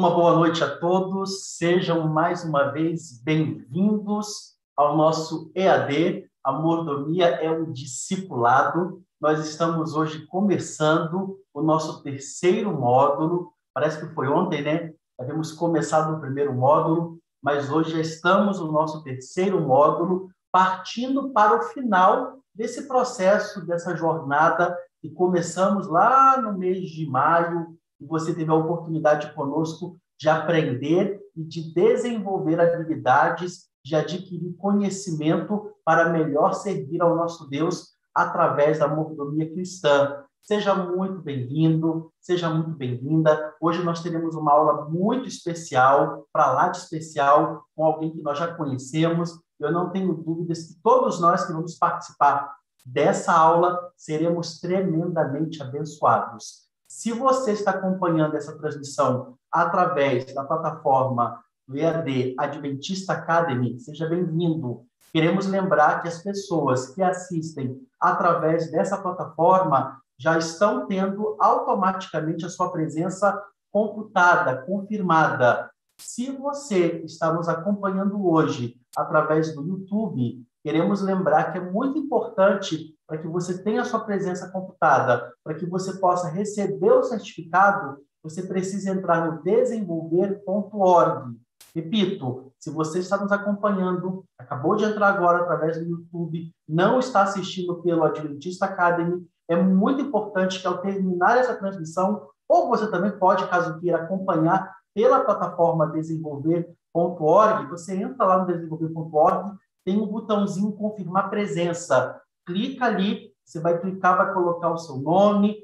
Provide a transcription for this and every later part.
Uma boa noite a todos, sejam mais uma vez bem-vindos ao nosso EAD. A mordomia é um discipulado. Nós estamos hoje começando o nosso terceiro módulo. Parece que foi ontem, né? Havíamos começado o primeiro módulo, mas hoje já estamos no nosso terceiro módulo, partindo para o final desse processo, dessa jornada que começamos lá no mês de maio, e você teve a oportunidade conosco de aprender e de desenvolver habilidades, de adquirir conhecimento para melhor servir ao nosso Deus através da mordomia cristã. Seja muito bem-vindo, seja muito bem-vinda. Hoje nós teremos uma aula muito especial, para lá de especial, com alguém que nós já conhecemos. Eu não tenho dúvidas que todos nós que vamos participar dessa aula seremos tremendamente abençoados. Se você está acompanhando essa transmissão através da plataforma do EAD Adventista Academy, seja bem-vindo. Queremos lembrar que as pessoas que assistem através dessa plataforma já estão tendo automaticamente a sua presença computada, confirmada. Se você está nos acompanhando hoje através do YouTube, queremos lembrar que é muito importante para que você tenha a sua presença computada, para que você possa receber o certificado, você precisa entrar no desenvolver.org. Repito, se você está nos acompanhando, acabou de entrar agora através do YouTube, não está assistindo pelo Adventista Academy, é muito importante que ao terminar essa transmissão, ou você também pode, caso queira, acompanhar pela plataforma desenvolver.org, você entra lá no desenvolver.org, tem um botãozinho confirmar presença clica ali, você vai clicar, vai colocar o seu nome,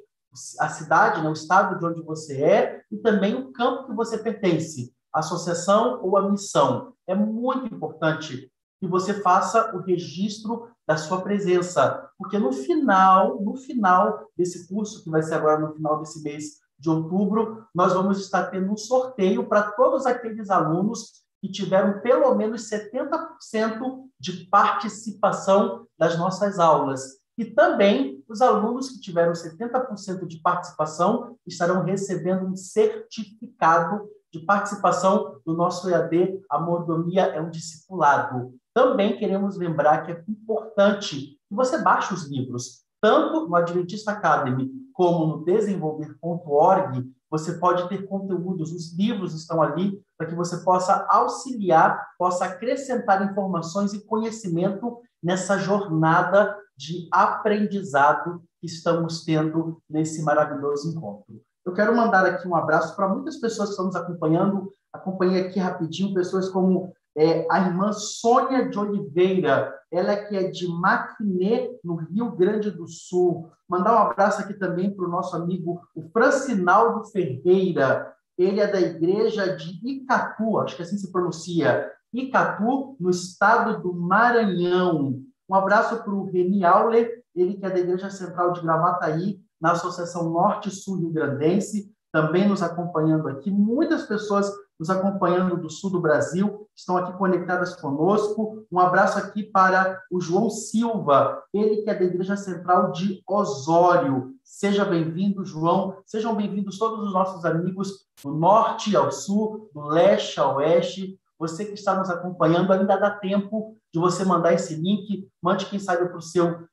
a cidade, né, o estado de onde você é e também o campo que você pertence, a associação ou a missão. É muito importante que você faça o registro da sua presença, porque no final, no final desse curso que vai ser agora no final desse mês de outubro, nós vamos estar tendo um sorteio para todos aqueles alunos que tiveram pelo menos 70% de participação das nossas aulas. E também os alunos que tiveram 70% de participação estarão recebendo um certificado de participação do nosso EAD A Mordomia é um Discipulado. Também queremos lembrar que é importante que você baixe os livros, tanto no Adventista Academy como no desenvolver.org, você pode ter conteúdos, os livros estão ali para que você possa auxiliar, possa acrescentar informações e conhecimento nessa jornada de aprendizado que estamos tendo nesse maravilhoso encontro. Eu quero mandar aqui um abraço para muitas pessoas que estão nos acompanhando. Acompanhei aqui rapidinho pessoas como é, a irmã Sônia de Oliveira, ela que é de Maquiné, no Rio Grande do Sul. Mandar um abraço aqui também para o nosso amigo o Francinaldo Ferreira, ele é da igreja de Icatu, acho que assim se pronuncia, Icatu, no estado do Maranhão. Um abraço para o Reni Auler, ele que é da Igreja Central de Gravataí, na Associação Norte-Sul Rio Grandense, também nos acompanhando aqui. Muitas pessoas nos acompanhando do sul do Brasil, estão aqui conectadas conosco. Um abraço aqui para o João Silva, ele que é da Igreja Central de Osório. Seja bem-vindo, João. Sejam bem-vindos todos os nossos amigos do norte ao sul, do leste ao oeste. Você que está nos acompanhando, ainda dá tempo de você mandar esse link. Mande, quem sabe, para o seu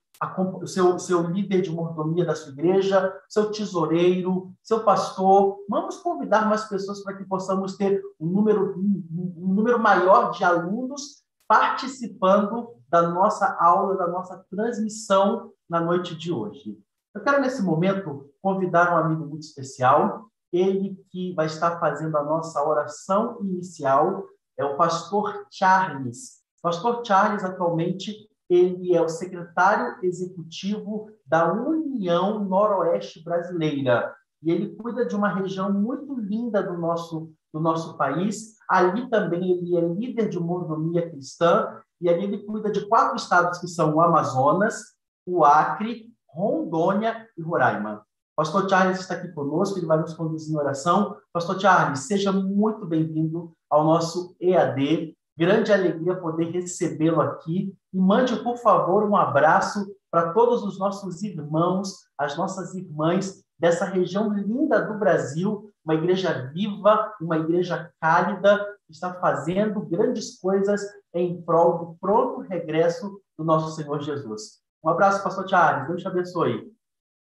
seu, seu líder de mordomia da sua igreja, seu tesoureiro, seu pastor. Vamos convidar mais pessoas para que possamos ter um número, um número maior de alunos participando da nossa aula, da nossa transmissão na noite de hoje. Eu quero, nesse momento, convidar um amigo muito especial, ele que vai estar fazendo a nossa oração inicial, é o pastor Charles. pastor Charles, atualmente, ele é o secretário executivo da União Noroeste Brasileira. E ele cuida de uma região muito linda do nosso, do nosso país. Ali também ele é líder de mordomia cristã. E ali ele cuida de quatro estados que são o Amazonas, o Acre, Rondônia e Roraima. Pastor Charles está aqui conosco, ele vai nos conduzir em oração. Pastor Charles, seja muito bem-vindo ao nosso EAD. Grande alegria poder recebê-lo aqui. E mande, por favor, um abraço para todos os nossos irmãos, as nossas irmãs dessa região linda do Brasil, uma igreja viva, uma igreja cálida, que está fazendo grandes coisas em prol do pronto regresso do nosso Senhor Jesus. Um abraço, pastor Charles. Deus te abençoe.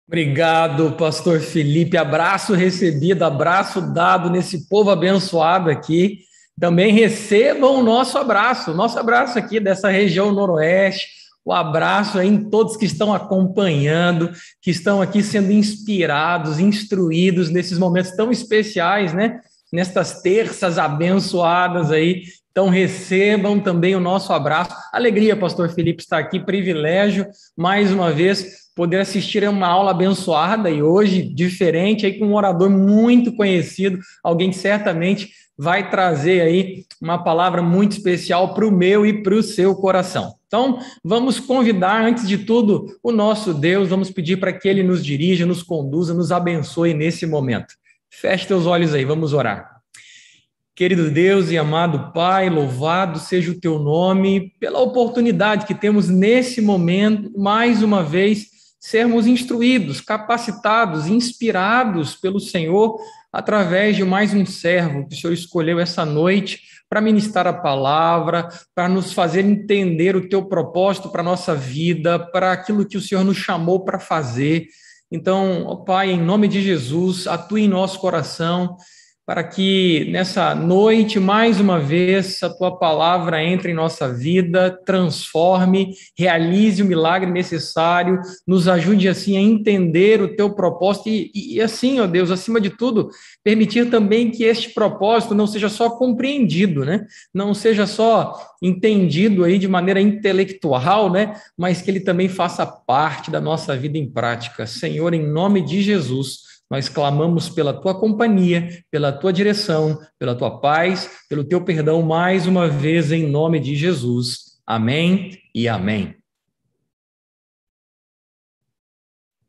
Obrigado, pastor Felipe. Abraço recebido, abraço dado nesse povo abençoado aqui. Também recebam o nosso abraço, nosso abraço aqui dessa região noroeste, o abraço aí em todos que estão acompanhando, que estão aqui sendo inspirados, instruídos nesses momentos tão especiais, né? Nestas terças abençoadas aí. Então recebam também o nosso abraço. Alegria, pastor Felipe, estar aqui, privilégio, mais uma vez, poder assistir a uma aula abençoada e hoje diferente aí com um orador muito conhecido, alguém que certamente vai trazer aí uma palavra muito especial para o meu e para o seu coração. Então, vamos convidar, antes de tudo, o nosso Deus, vamos pedir para que ele nos dirija, nos conduza, nos abençoe nesse momento. Feche teus olhos aí, vamos orar. Querido Deus e amado Pai, louvado seja o teu nome pela oportunidade que temos nesse momento, mais uma vez, sermos instruídos, capacitados, inspirados pelo Senhor através de mais um servo que o Senhor escolheu essa noite para ministrar a palavra, para nos fazer entender o teu propósito para a nossa vida, para aquilo que o Senhor nos chamou para fazer. Então, ó Pai, em nome de Jesus, atue em nosso coração para que nessa noite, mais uma vez, a tua palavra entre em nossa vida, transforme, realize o milagre necessário, nos ajude assim a entender o teu propósito e, e assim, ó Deus, acima de tudo, permitir também que este propósito não seja só compreendido, né? Não seja só entendido aí de maneira intelectual, né? Mas que ele também faça parte da nossa vida em prática. Senhor, em nome de Jesus, nós clamamos pela tua companhia, pela tua direção, pela tua paz, pelo teu perdão mais uma vez em nome de Jesus. Amém e amém.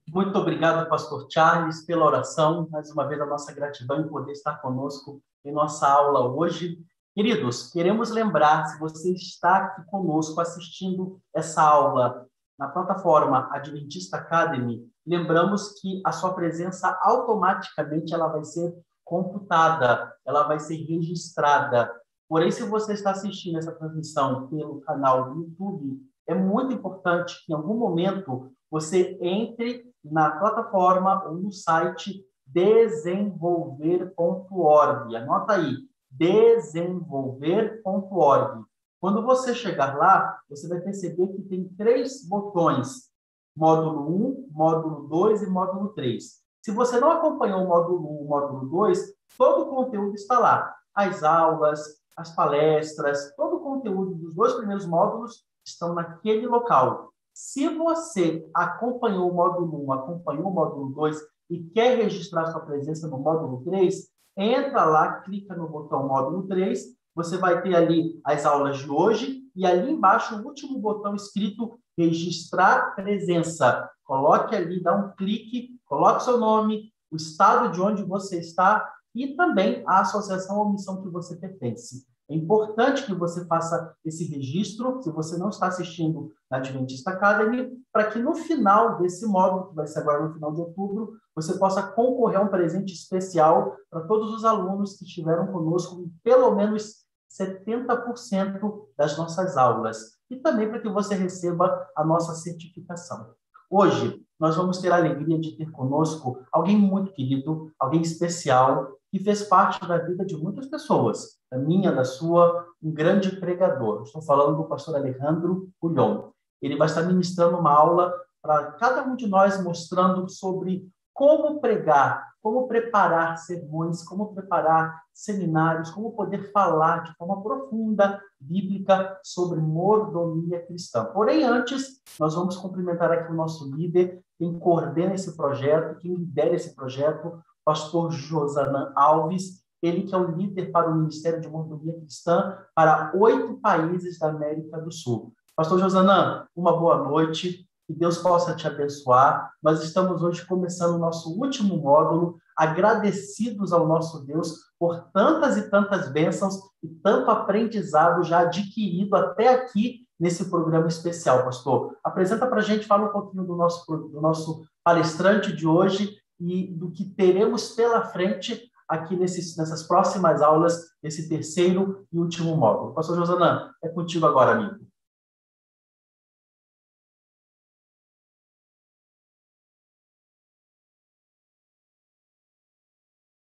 Muito obrigado, pastor Charles, pela oração. Mais uma vez a nossa gratidão em poder estar conosco em nossa aula hoje. Queridos, queremos lembrar, se você está aqui conosco assistindo essa aula na plataforma Adventista Academy, lembramos que a sua presença automaticamente ela vai ser computada, ela vai ser registrada. Porém, se você está assistindo essa transmissão pelo canal do YouTube, é muito importante que em algum momento você entre na plataforma ou no site desenvolver.org. Anota aí, desenvolver.org. Quando você chegar lá, você vai perceber que tem três botões módulo 1, módulo 2 e módulo 3. Se você não acompanhou o módulo 1, o módulo 2, todo o conteúdo está lá. As aulas, as palestras, todo o conteúdo dos dois primeiros módulos estão naquele local. Se você acompanhou o módulo 1, acompanhou o módulo 2 e quer registrar sua presença no módulo 3, entra lá, clica no botão módulo 3, você vai ter ali as aulas de hoje e ali embaixo o último botão escrito registrar presença. Coloque ali, dá um clique, coloque seu nome, o estado de onde você está e também a associação ou missão que você pertence. É importante que você faça esse registro, se você não está assistindo na Adventista Academy, para que no final desse módulo, que vai ser agora no final de outubro, você possa concorrer a um presente especial para todos os alunos que estiveram conosco em pelo menos 70% das nossas aulas e também para que você receba a nossa certificação. Hoje, nós vamos ter a alegria de ter conosco alguém muito querido, alguém especial, que fez parte da vida de muitas pessoas, da minha, da sua, um grande pregador. Estou falando do pastor Alejandro Ulhon. Ele vai estar ministrando uma aula para cada um de nós, mostrando sobre como pregar como preparar sermões, como preparar seminários, como poder falar de forma profunda, bíblica, sobre mordomia cristã. Porém, antes, nós vamos cumprimentar aqui o nosso líder, quem coordena esse projeto, quem lidera esse projeto, pastor Josanã Alves, ele que é o líder para o Ministério de Mordomia Cristã para oito países da América do Sul. Pastor Josanã, uma boa noite. Que Deus possa te abençoar. Nós estamos hoje começando o nosso último módulo, agradecidos ao nosso Deus por tantas e tantas bênçãos e tanto aprendizado já adquirido até aqui nesse programa especial, pastor. Apresenta para a gente, fala um pouquinho do nosso, do nosso palestrante de hoje e do que teremos pela frente aqui nesses, nessas próximas aulas, esse terceiro e último módulo. Pastor Josanã, é contigo agora, amigo.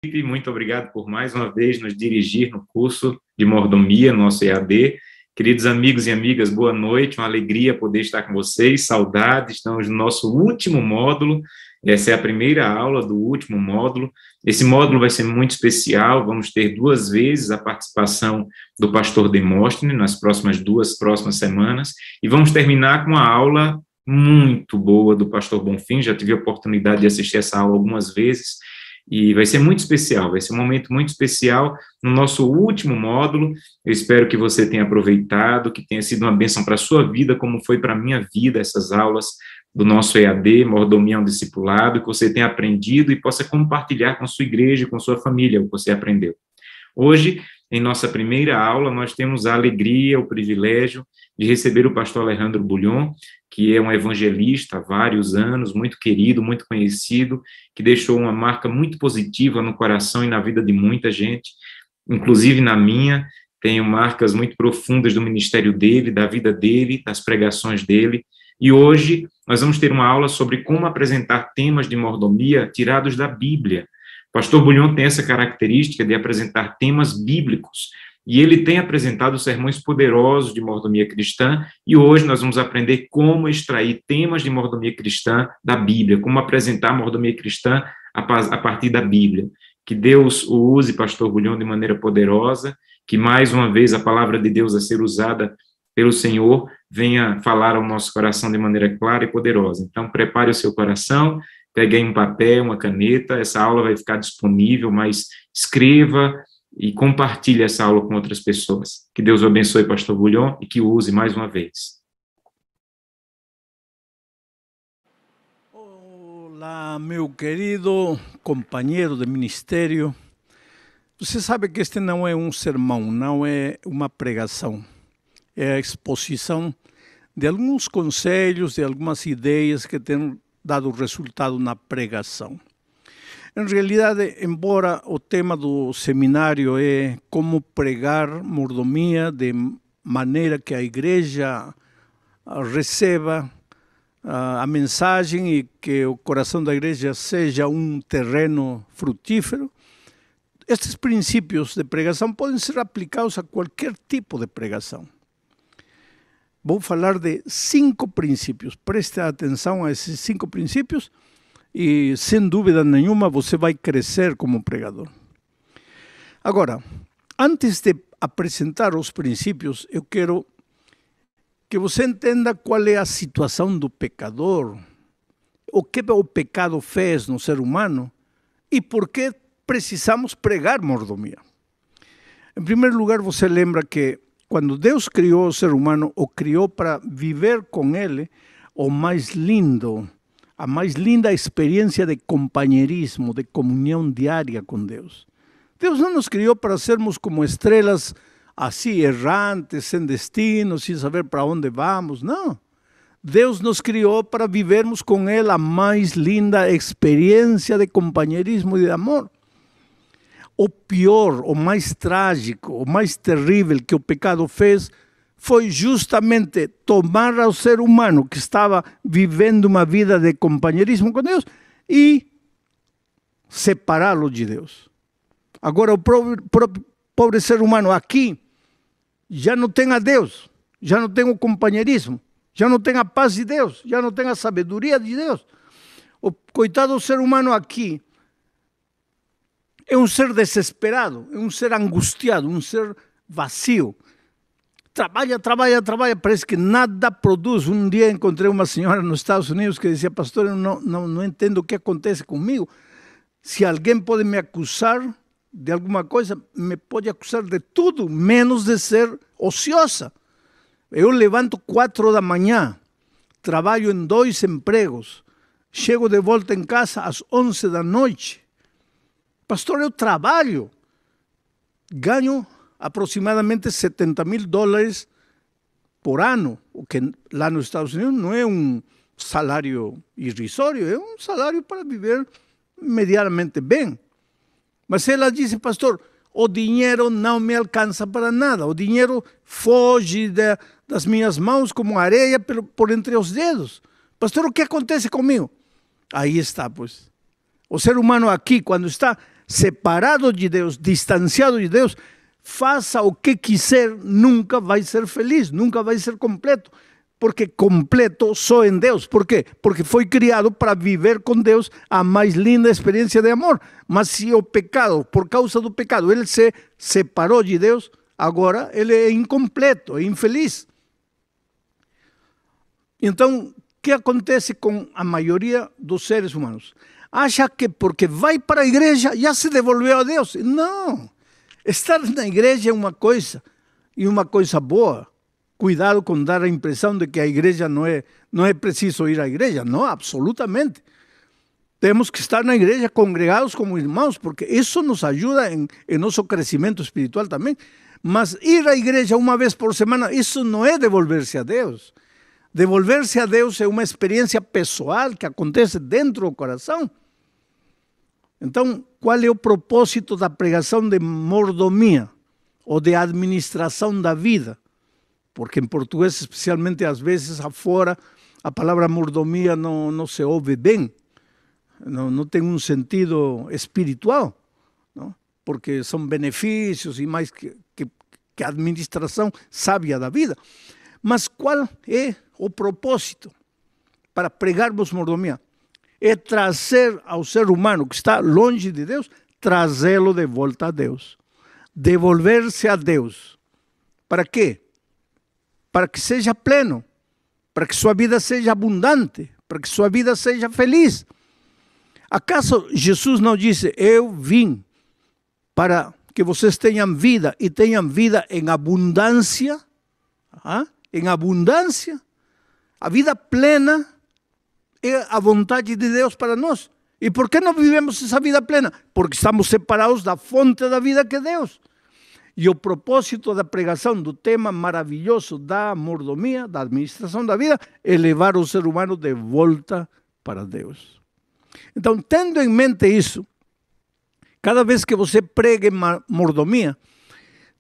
Muito obrigado por mais uma vez nos dirigir no curso de mordomia, nosso EAD. Queridos amigos e amigas, boa noite, uma alegria poder estar com vocês, saudades, estamos no nosso último módulo, essa é a primeira aula do último módulo. Esse módulo vai ser muito especial, vamos ter duas vezes a participação do pastor Demóstenes nas próximas duas próximas semanas, e vamos terminar com uma aula muito boa do pastor Bonfim, já tive a oportunidade de assistir essa aula algumas vezes, e vai ser muito especial, vai ser um momento muito especial no nosso último módulo. Eu espero que você tenha aproveitado, que tenha sido uma bênção para a sua vida, como foi para a minha vida essas aulas do nosso EAD, Mordomia um Discipulado, que você tenha aprendido e possa compartilhar com sua igreja, com sua família o que você aprendeu. Hoje, em nossa primeira aula, nós temos a alegria, o privilégio de receber o pastor Alejandro Bulhon, que é um evangelista há vários anos, muito querido, muito conhecido, que deixou uma marca muito positiva no coração e na vida de muita gente, inclusive na minha. Tenho marcas muito profundas do ministério dele, da vida dele, das pregações dele. E hoje nós vamos ter uma aula sobre como apresentar temas de mordomia tirados da Bíblia. O pastor Bulhon tem essa característica de apresentar temas bíblicos e ele tem apresentado sermões poderosos de mordomia cristã, e hoje nós vamos aprender como extrair temas de mordomia cristã da Bíblia, como apresentar mordomia cristã a partir da Bíblia. Que Deus o use, pastor Bulhão, de maneira poderosa, que mais uma vez a palavra de Deus a ser usada pelo Senhor venha falar ao nosso coração de maneira clara e poderosa. Então, prepare o seu coração, pegue um papel, uma caneta, essa aula vai ficar disponível, mas escreva, e compartilhe essa aula com outras pessoas. Que Deus o abençoe, pastor Bulhon, e que o use mais uma vez. Olá, meu querido companheiro de ministério. Você sabe que este não é um sermão, não é uma pregação. É a exposição de alguns conselhos, de algumas ideias que têm dado resultado na pregação. Em realidade, embora o tema do seminário é como pregar mordomia de maneira que a igreja ah, receba ah, a mensagem e que o coração da igreja seja um terreno frutífero, estes princípios de pregação podem ser aplicados a qualquer tipo de pregação. Vou falar de cinco princípios. Preste atenção a esses cinco princípios e sem dúvida nenhuma você vai crescer como pregador. Agora, antes de apresentar os princípios, eu quero que você entenda qual é a situação do pecador, o que o pecado fez no ser humano e por que precisamos pregar mordomia. Em primeiro lugar, você lembra que quando Deus criou o ser humano, o criou para viver com ele o mais lindo a mais linda experiência de companheirismo, de comunhão diária com Deus. Deus não nos criou para sermos como estrelas assim errantes, sem destino, sem saber para onde vamos, não. Deus nos criou para vivermos com Ele a mais linda experiência de companheirismo e de amor. O pior, o mais trágico, o mais terrível que o pecado fez foi justamente tomar ao ser humano que estava vivendo uma vida de companheirismo com Deus e separá-lo de Deus. Agora, o pobre, pobre ser humano aqui já não tem a Deus, já não tem o companheirismo, já não tem a paz de Deus, já não tem a sabedoria de Deus. O coitado ser humano aqui é um ser desesperado, é um ser angustiado, um ser vazio trabalha, trabalha, trabalha, parece que nada produz. Um dia encontrei uma senhora nos Estados Unidos que dizia, pastor, eu não, não, não entendo o que acontece comigo. Se alguém pode me acusar de alguma coisa, me pode acusar de tudo, menos de ser ociosa. Eu levanto quatro da manhã, trabalho em dois empregos, chego de volta em casa às onze da noite. Pastor, eu trabalho, ganho aproximadamente 70 mil dólares por ano, o que lá nos Estados Unidos não é um salário irrisório, é um salário para viver medianamente bem. Mas ela disse, pastor, o dinheiro não me alcança para nada. O dinheiro foge de, das minhas mãos como areia por, por entre os dedos. Pastor, o que acontece comigo? Aí está, pois. O ser humano aqui, quando está separado de Deus, distanciado de Deus, faça o que quiser, nunca vai ser feliz, nunca vai ser completo. Porque completo só em Deus. Por quê? Porque foi criado para viver com Deus a mais linda experiência de amor. Mas se o pecado, por causa do pecado, ele se separou de Deus, agora ele é incompleto, é infeliz. Então, o que acontece com a maioria dos seres humanos? Acha que porque vai para a igreja já se devolveu a Deus. Não. Estar na igreja é uma coisa, e uma coisa boa. Cuidado com dar a impressão de que a igreja não é, não é preciso ir à igreja. Não, absolutamente. Temos que estar na igreja congregados como irmãos, porque isso nos ajuda em, em nosso crescimento espiritual também. Mas ir à igreja uma vez por semana, isso não é devolver-se a Deus. Devolver-se a Deus é uma experiência pessoal que acontece dentro do coração. Então, qual é o propósito da pregação de mordomia ou de administração da vida? Porque em português, especialmente às vezes afora, a palavra mordomia não, não se ouve bem, não, não tem um sentido espiritual, não? porque são benefícios e mais que, que, que administração sábia da vida. Mas qual é o propósito para pregarmos mordomia? É trazer ao ser humano que está longe de Deus, trazê-lo de volta a Deus. Devolver-se a Deus. Para quê? Para que seja pleno, para que sua vida seja abundante, para que sua vida seja feliz. Acaso Jesus não disse: Eu vim para que vocês tenham vida e tenham vida em abundância? Ah? Em abundância? A vida plena é a vontade de Deus para nós. E por que não vivemos essa vida plena? Porque estamos separados da fonte da vida que é Deus. E o propósito da pregação do tema maravilhoso da mordomia, da administração da vida, é levar o ser humano de volta para Deus. Então, tendo em mente isso, cada vez que você pregue mordomia,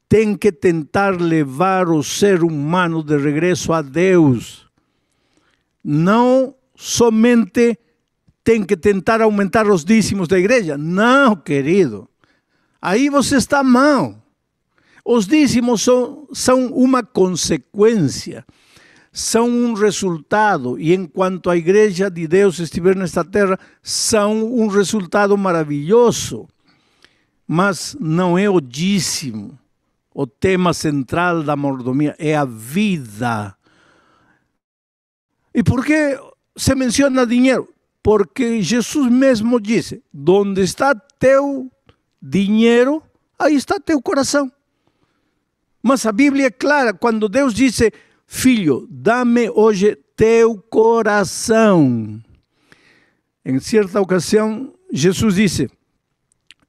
tem que tentar levar o ser humano de regresso a Deus. Não somente tem que tentar aumentar os dízimos da igreja. Não, querido. Aí você está mal. Os dízimos são, são uma consequência, são um resultado, e enquanto a igreja de Deus estiver nesta terra, são um resultado maravilhoso. Mas não é o dízimo. O tema central da mordomia é a vida. E por que se menciona dinheiro? Porque Jesus mesmo disse: Onde está teu dinheiro, aí está teu coração. Mas a Bíblia é clara quando Deus disse: Filho, dá-me hoje teu coração. Em certa ocasião, Jesus disse: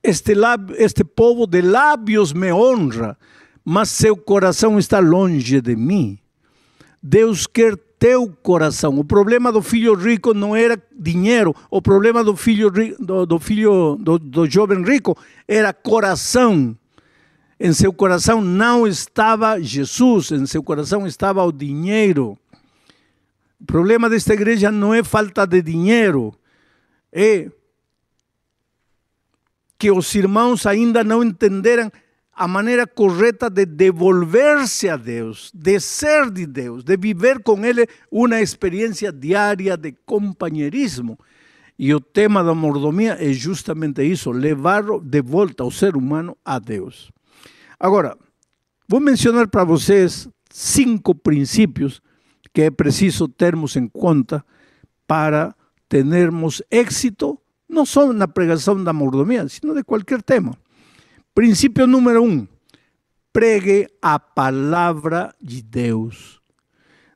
este, este povo de lábios me honra, mas seu coração está longe de mim. Deus quer teu coração. O problema do filho rico não era dinheiro, o problema do filho do, do filho do, do jovem rico era coração. Em seu coração não estava Jesus, em seu coração estava o dinheiro. O problema desta igreja não é falta de dinheiro, é que os irmãos ainda não entenderam a maneira correta de devolver-se a Deus, de ser de Deus, de viver com Ele uma experiência diária de companheirismo. E o tema da mordomia é justamente isso, levar de volta o ser humano a Deus. Agora, vou mencionar para vocês cinco princípios que é preciso termos em conta para termos êxito, não só na pregação da mordomia, sino de qualquer tema. Princípio número um: pregue a palavra de Deus.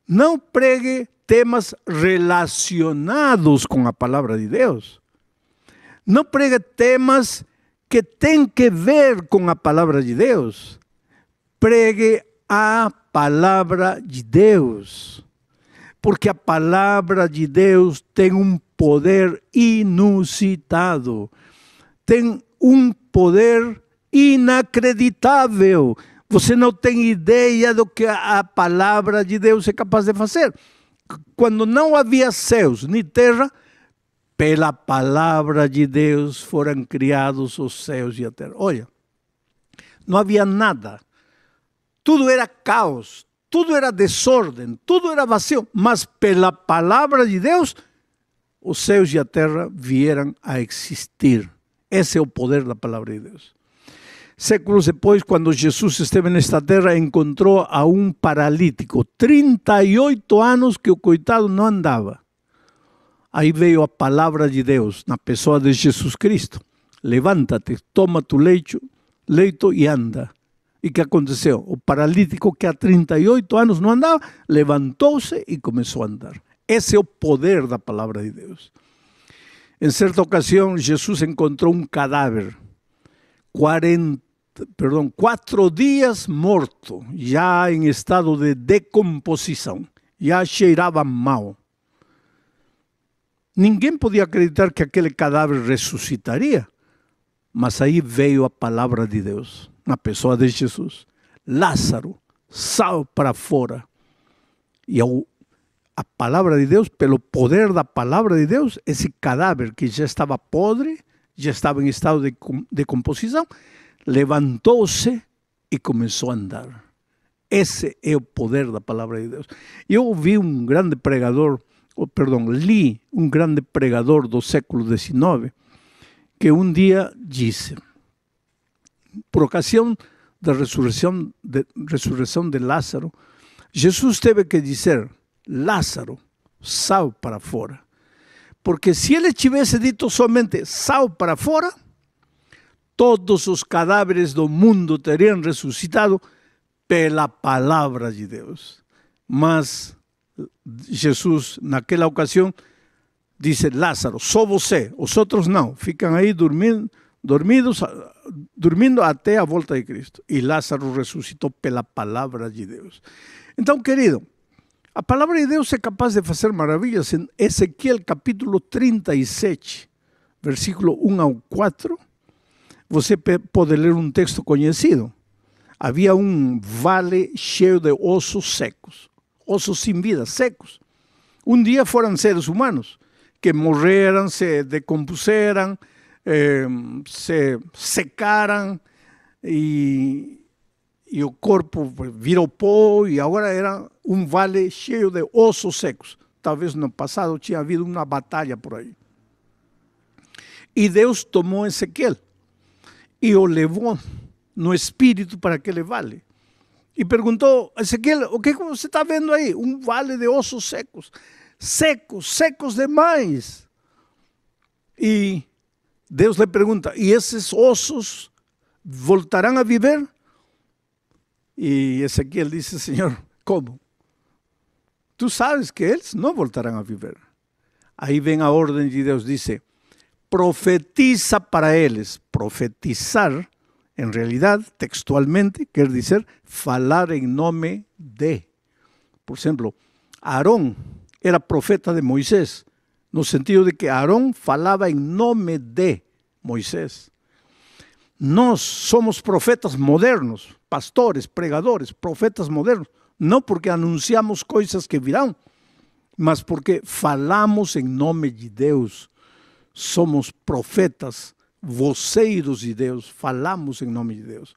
Não pregue temas relacionados com a palavra de Deus. Não pregue temas que têm que ver com a palavra de Deus. Pregue a palavra de Deus. Porque a palavra de Deus tem um poder inusitado. Tem um poder inacreditável. Você não tem ideia do que a palavra de Deus é capaz de fazer. Quando não havia céus nem terra, pela palavra de Deus foram criados os céus e a terra. Olha, não havia nada. Tudo era caos, tudo era desordem, tudo era vazio, mas pela palavra de Deus, os céus e a terra vieram a existir. Esse é o poder da palavra de Deus. Séculos depois, quando Jesus esteve nesta terra, encontrou a um paralítico, 38 anos que o coitado não andava. Aí veio a palavra de Deus na pessoa de Jesus Cristo. Levanta-te, toma tu leito, leito e anda. E que aconteceu? O paralítico que há 38 anos não andava, levantou-se e começou a andar. Esse é o poder da palavra de Deus. Em certa ocasião, Jesus encontrou um cadáver, 40, perdão, quatro dias morto, já em estado de decomposição, já cheirava mal. Ninguém podia acreditar que aquele cadáver ressuscitaria, mas aí veio a palavra de Deus, na pessoa de Jesus. Lázaro, sal para fora. E ao, a palavra de Deus, pelo poder da palavra de Deus, esse cadáver que já estava podre, já estava em estado de decomposição, levantou-se e começou a andar. Esse é o poder da palavra de Deus. Eu ouvi um grande pregador, oh, perdão, li um grande pregador do século XIX, que um dia disse, por ocasião da ressurreição de, ressurreição de Lázaro, Jesus teve que dizer, Lázaro, sal para fora. Porque se ele tivesse dito somente sal para fora, todos os cadáveres do mundo teriam ressuscitado pela palavra de Deus. Mas Jesus, naquela ocasião, disse: Lázaro, só você, os outros não, ficam aí dormindo, dormidos, dormindo até a volta de Cristo. E Lázaro ressuscitou pela palavra de Deus. Então, querido, a palavra de Deus é capaz de fazer maravilhas. Em Ezequiel capítulo 37, versículo 1 ao 4, você pode ler um texto conhecido. Havia um vale cheio de ossos secos, ossos sem vida, secos. Um dia foram seres humanos que morreram, se decompuseram, eh, se secaram e, e o corpo virou pó e agora era um vale cheio de ossos secos. Talvez no passado tinha havido uma batalha por aí. E Deus tomou Ezequiel e o levou no espírito para aquele vale. E perguntou, Ezequiel, o que você está vendo aí? Um vale de ossos secos. Secos, secos demais. E Deus lhe pergunta, e esses ossos voltarão a viver? E Ezequiel disse, Senhor, como? Tu sabes que eles não voltarão a viver. Aí vem a ordem de Deus, disse, profetiza para eles. Profetizar, em realidade, textualmente, quer dizer falar em nome de. Por exemplo, Aarón era profeta de Moisés, no sentido de que Aarón falava em nome de Moisés. Nós somos profetas modernos, pastores, pregadores, profetas modernos, não porque anunciamos coisas que virão, mas porque falamos em nome de Deus somos profetas, voceiros de Deus, falamos em nome de Deus.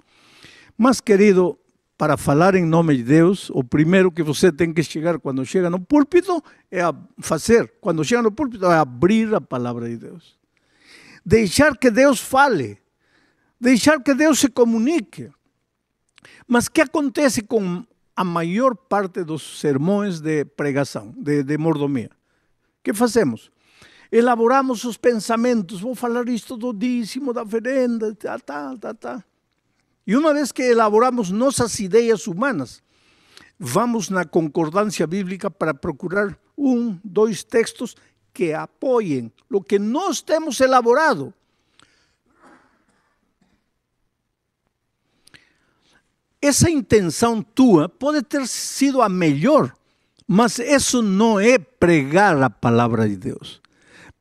Mas, querido, para falar em nome de Deus, o primeiro que você tem que chegar quando chega no púlpito é a fazer, quando chega no púlpito, é abrir a palavra de Deus. Deixar que Deus fale, deixar que Deus se comunique. Mas o que acontece com a maior parte dos sermões de pregação, de, de mordomia? O que fazemos? Elaboramos os pensamentos, vou falar isto do dízimo, da oferenda, tal, tal, tal, tal. E uma vez que elaboramos nossas ideias humanas, vamos na concordância bíblica para procurar um, dois textos que apoiem o que nós temos elaborado. Essa intenção tua pode ter sido a melhor, mas isso não é pregar a palavra de Deus.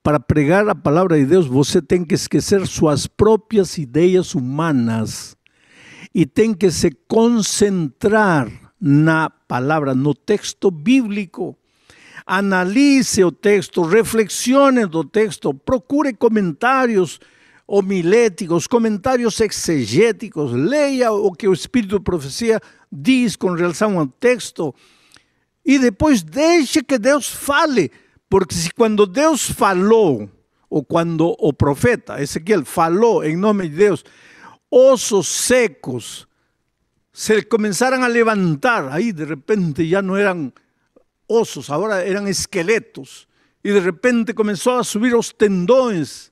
Para pregar a palavra de Deus, você tem que esquecer suas próprias ideias humanas e tem que se concentrar na palavra, no texto bíblico. Analise o texto, reflexione do texto, procure comentários homiléticos, comentários exegéticos, leia o que o Espírito de Profecia diz com relação ao texto e depois deixe que Deus fale, porque se quando Deus falou, ou quando o profeta Ezequiel falou em nome de Deus, ossos secos se começaram a levantar, aí de repente já não eram ossos, agora eram esqueletos, e de repente começou a subir os tendões,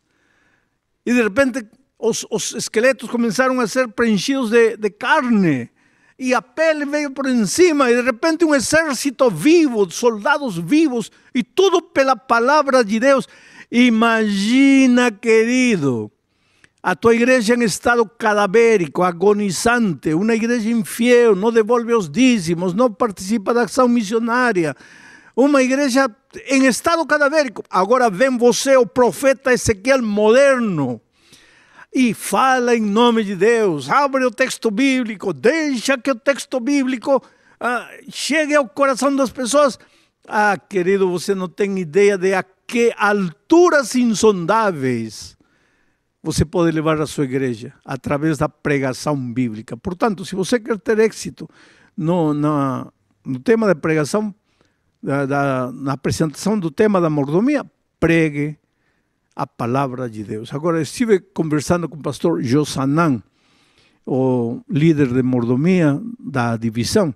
e de repente os, os esqueletos começaram a ser preenchidos de carne. E a pele veio por cima, e de repente um exército vivo, soldados vivos, e tudo pela palavra de Deus. Imagina, querido, a tua igreja em estado cadavérico, agonizante, uma igreja infiel, não devolve os dízimos, não participa da ação missionária, uma igreja em estado cadavérico. Agora vem você, o profeta Ezequiel moderno, e fala em nome de Deus. Abre o texto bíblico, deixa que o texto bíblico ah, chegue ao coração das pessoas. Ah, querido, você não tem ideia de a que alturas insondáveis você pode levar a sua igreja através da pregação bíblica. Portanto, se você quer ter êxito no, no, tema da pregação, da, da, na apresentação do tema da mordomia, pregue a palavra de Deus. Agora, estive conversando com o pastor Josanan, o líder de mordomia da divisão,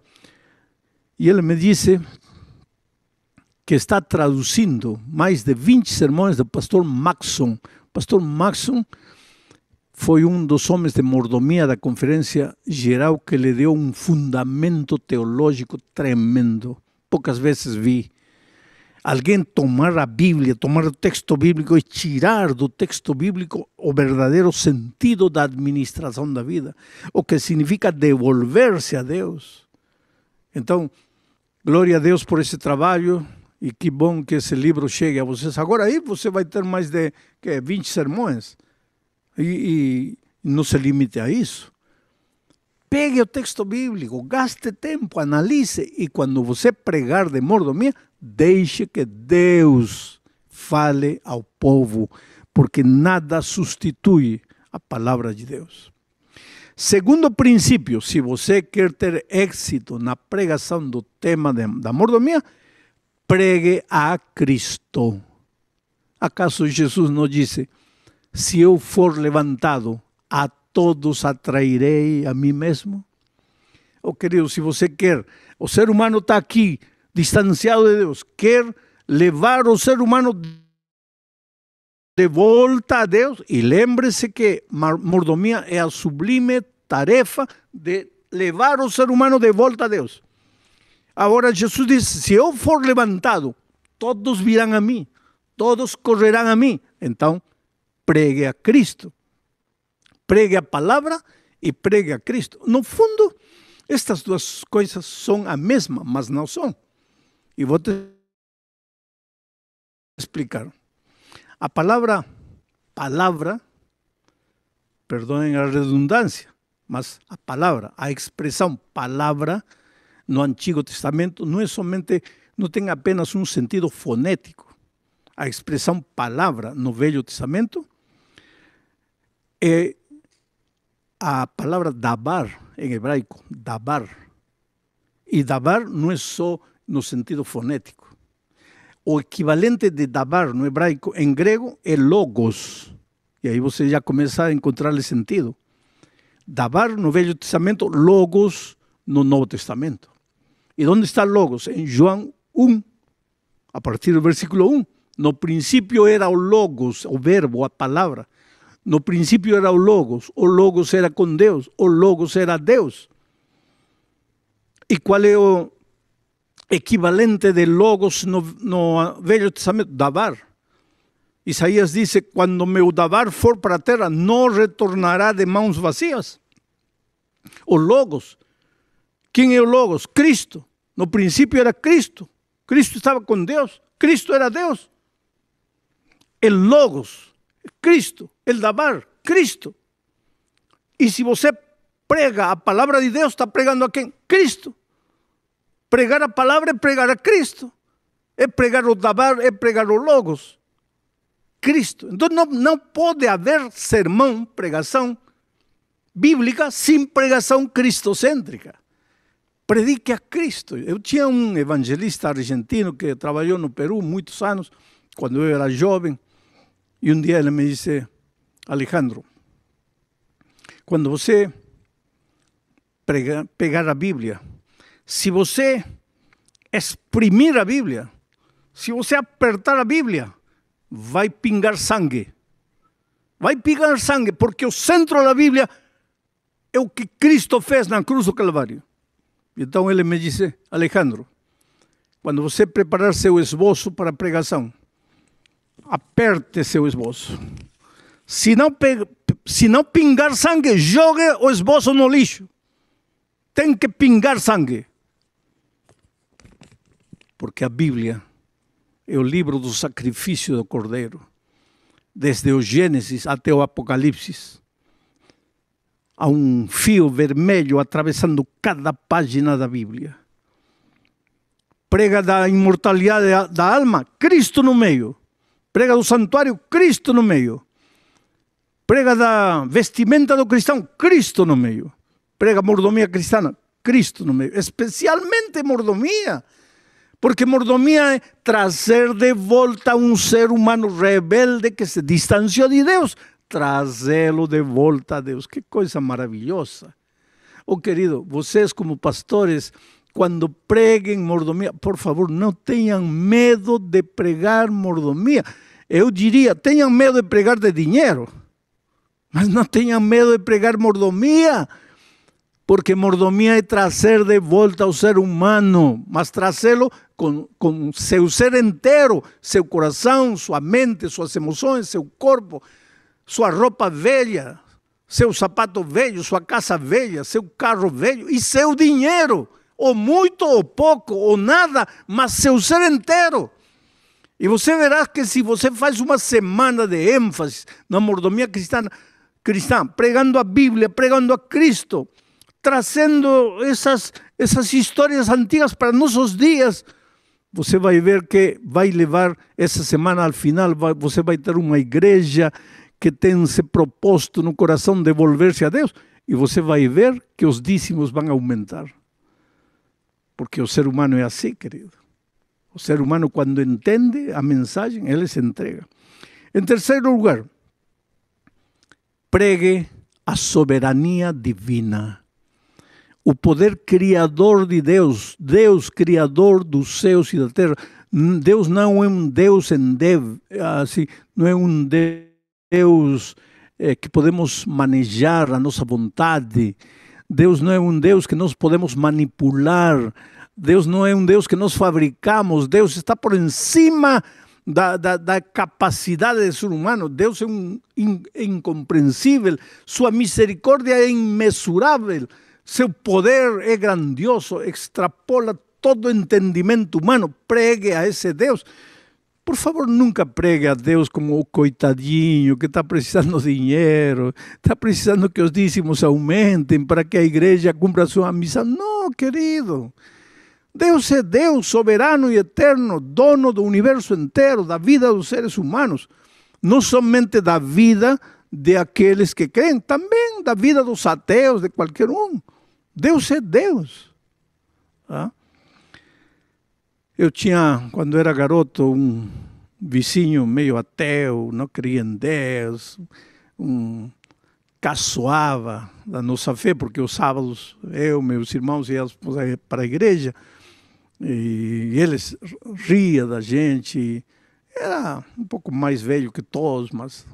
e ele me disse que está traduzindo mais de 20 sermões do pastor Maxon. O pastor Maxon foi um dos homens de mordomia da Conferência Geral que lhe deu um fundamento teológico tremendo poucas vezes vi alguém tomar a Bíblia, tomar o texto bíblico e tirar do texto bíblico o verdadeiro sentido da administração da vida, o que significa devolver-se a Deus. Então, glória a Deus por esse trabalho e que bom que esse livro chegue a vocês. Agora aí você vai ter mais de que, 20 sermões e, e não se limite a isso. Pegue o texto bíblico, gaste tempo, analise e quando você pregar de mordomia, deixe que Deus fale ao povo, porque nada substitui a palavra de Deus. Segundo princípio, se você quer ter êxito na pregação do tema de, da mordomia, pregue a Cristo. Acaso Jesus não disse: se eu for levantado, a todos atrairei a mim mesmo? Oh, querido, se você quer, o ser humano está aqui, distanciado de Deus, quer levar o ser humano de volta a Deus, e lembre-se que mordomia é a sublime tarefa de levar o ser humano de volta a Deus. Agora Jesus diz: se eu for levantado, todos virão a mim, todos correrão a mim. Então, pregue a Cristo pregue a palavra e pregue a Cristo. No fundo, estas duas coisas são a mesma, mas não são. E vou te explicar. A palavra palavra, perdoem a redundância, mas a palavra, a expressão palavra no Antigo Testamento não é somente, não tem apenas um sentido fonético. A expressão palavra no Velho Testamento é a palavra dabar em hebraico, dabar. E dabar não é só no sentido fonético. O equivalente de dabar no hebraico em grego é logos. E aí você já começa a encontrar sentido. Dabar no Velho Testamento, logos no Novo Testamento. E onde está logos? Em João 1, a partir do versículo 1. No princípio era o logos, o verbo, a palavra. No princípio era o Logos, o Logos era com Deus, o Logos era Deus. E qual é o equivalente de Logos no, no Velho Testamento? Dabar. Isaías diz: Quando meu Dabar for para a terra, não retornará de mãos vazias. O Logos. Quem é o Logos? Cristo. No princípio era Cristo. Cristo estava com Deus. Cristo era Deus. el Logos, Cristo, el Dabar, Cristo. E se você prega a palavra de Deus, está pregando a quem? Cristo. Pregar a palavra é pregar a Cristo. É pregar o Dabar, é pregar o Logos. Cristo. Então não, não pode haver sermão, pregação bíblica sem pregação cristocêntrica. Predique a Cristo. Eu tinha um evangelista argentino que trabalhou no Peru muitos anos, quando eu era jovem, e um dia ele me disse: Alejandro, quando você prega, pegar a Bíblia, se você exprimir a Bíblia, se você apertar a Bíblia, vai pingar sangue. Vai pingar sangue, porque o centro da Bíblia é o que Cristo fez na cruz do Calvário. Então ele me disse, Alejandro, quando você preparar seu esboço para a pregação, aperte seu esboço. Se não, se não pingar sangue, jogue o esboço no lixo. Tem que pingar sangue. Porque a Bíblia é o livro do sacrifício do Cordeiro, desde o Gênesis até o Apocalipse. Há um fio vermelho atravessando cada página da Bíblia. Prega da imortalidade da alma, Cristo no meio. Prega do santuário, Cristo no meio. Prega da vestimenta do cristão, Cristo no meio. Prega mordomia cristã, Cristo no meio. Especialmente mordomia porque mordomia é trazer de volta um ser humano rebelde que se distanciou de Deus, trazê-lo de volta a Deus. Que coisa maravilhosa. Oh, querido, vocês como pastores, quando preguem mordomia, por favor, não tenham medo de pregar mordomia. Eu diria, tenham medo de pregar de dinheiro, mas não tenham medo de pregar mordomia porque mordomia é trazer de volta ao ser humano, mas trazê-lo com, com seu ser inteiro, seu coração, sua mente, suas emoções, seu corpo, sua roupa velha, seu sapato velho, sua casa velha, seu carro velho e seu dinheiro, ou muito ou pouco, ou nada, mas seu ser inteiro. E você verá que se você faz uma semana de ênfase na mordomia cristã, cristã pregando a Bíblia, pregando a Cristo, trazendo essas, essas histórias antigas para nossos dias, você vai ver que vai levar essa semana ao final, vai, você vai ter uma igreja que tem se proposto no coração devolver-se a Deus, e você vai ver que os dízimos vão aumentar. Porque o ser humano é assim, querido. O ser humano, quando entende a mensagem, ele se entrega. Em terceiro lugar, pregue a soberania divina o poder criador de Deus, Deus criador dos céus e da terra. Deus não é um Deus em dev, assim, não é um Deus é, que podemos manejar a nossa vontade. Deus não é um Deus que nós podemos manipular. Deus não é um Deus que nós fabricamos. Deus está por cima da, da, da capacidade do ser humano. Deus é um, in, incompreensível. Sua misericórdia é imensurável. Seu poder é grandioso, extrapola todo entendimento humano. Pregue a esse Deus. Por favor, nunca pregue a Deus como o coitadinho que está precisando de dinheiro, está precisando que os dízimos aumentem para que a igreja cumpra sua missão. Não, querido. Deus é Deus, soberano e eterno, dono do universo inteiro, da vida dos seres humanos. Não somente da vida de aqueles que creem, também da vida dos ateus, de qualquer um. Deus é Deus. Tá? Eu tinha, quando era garoto, um vizinho meio ateu, não cria em Deus, um caçoava da nossa fé, porque os sábados eu, meus irmãos íamos para a igreja e eles ria da gente. Era um pouco mais velho que todos, mas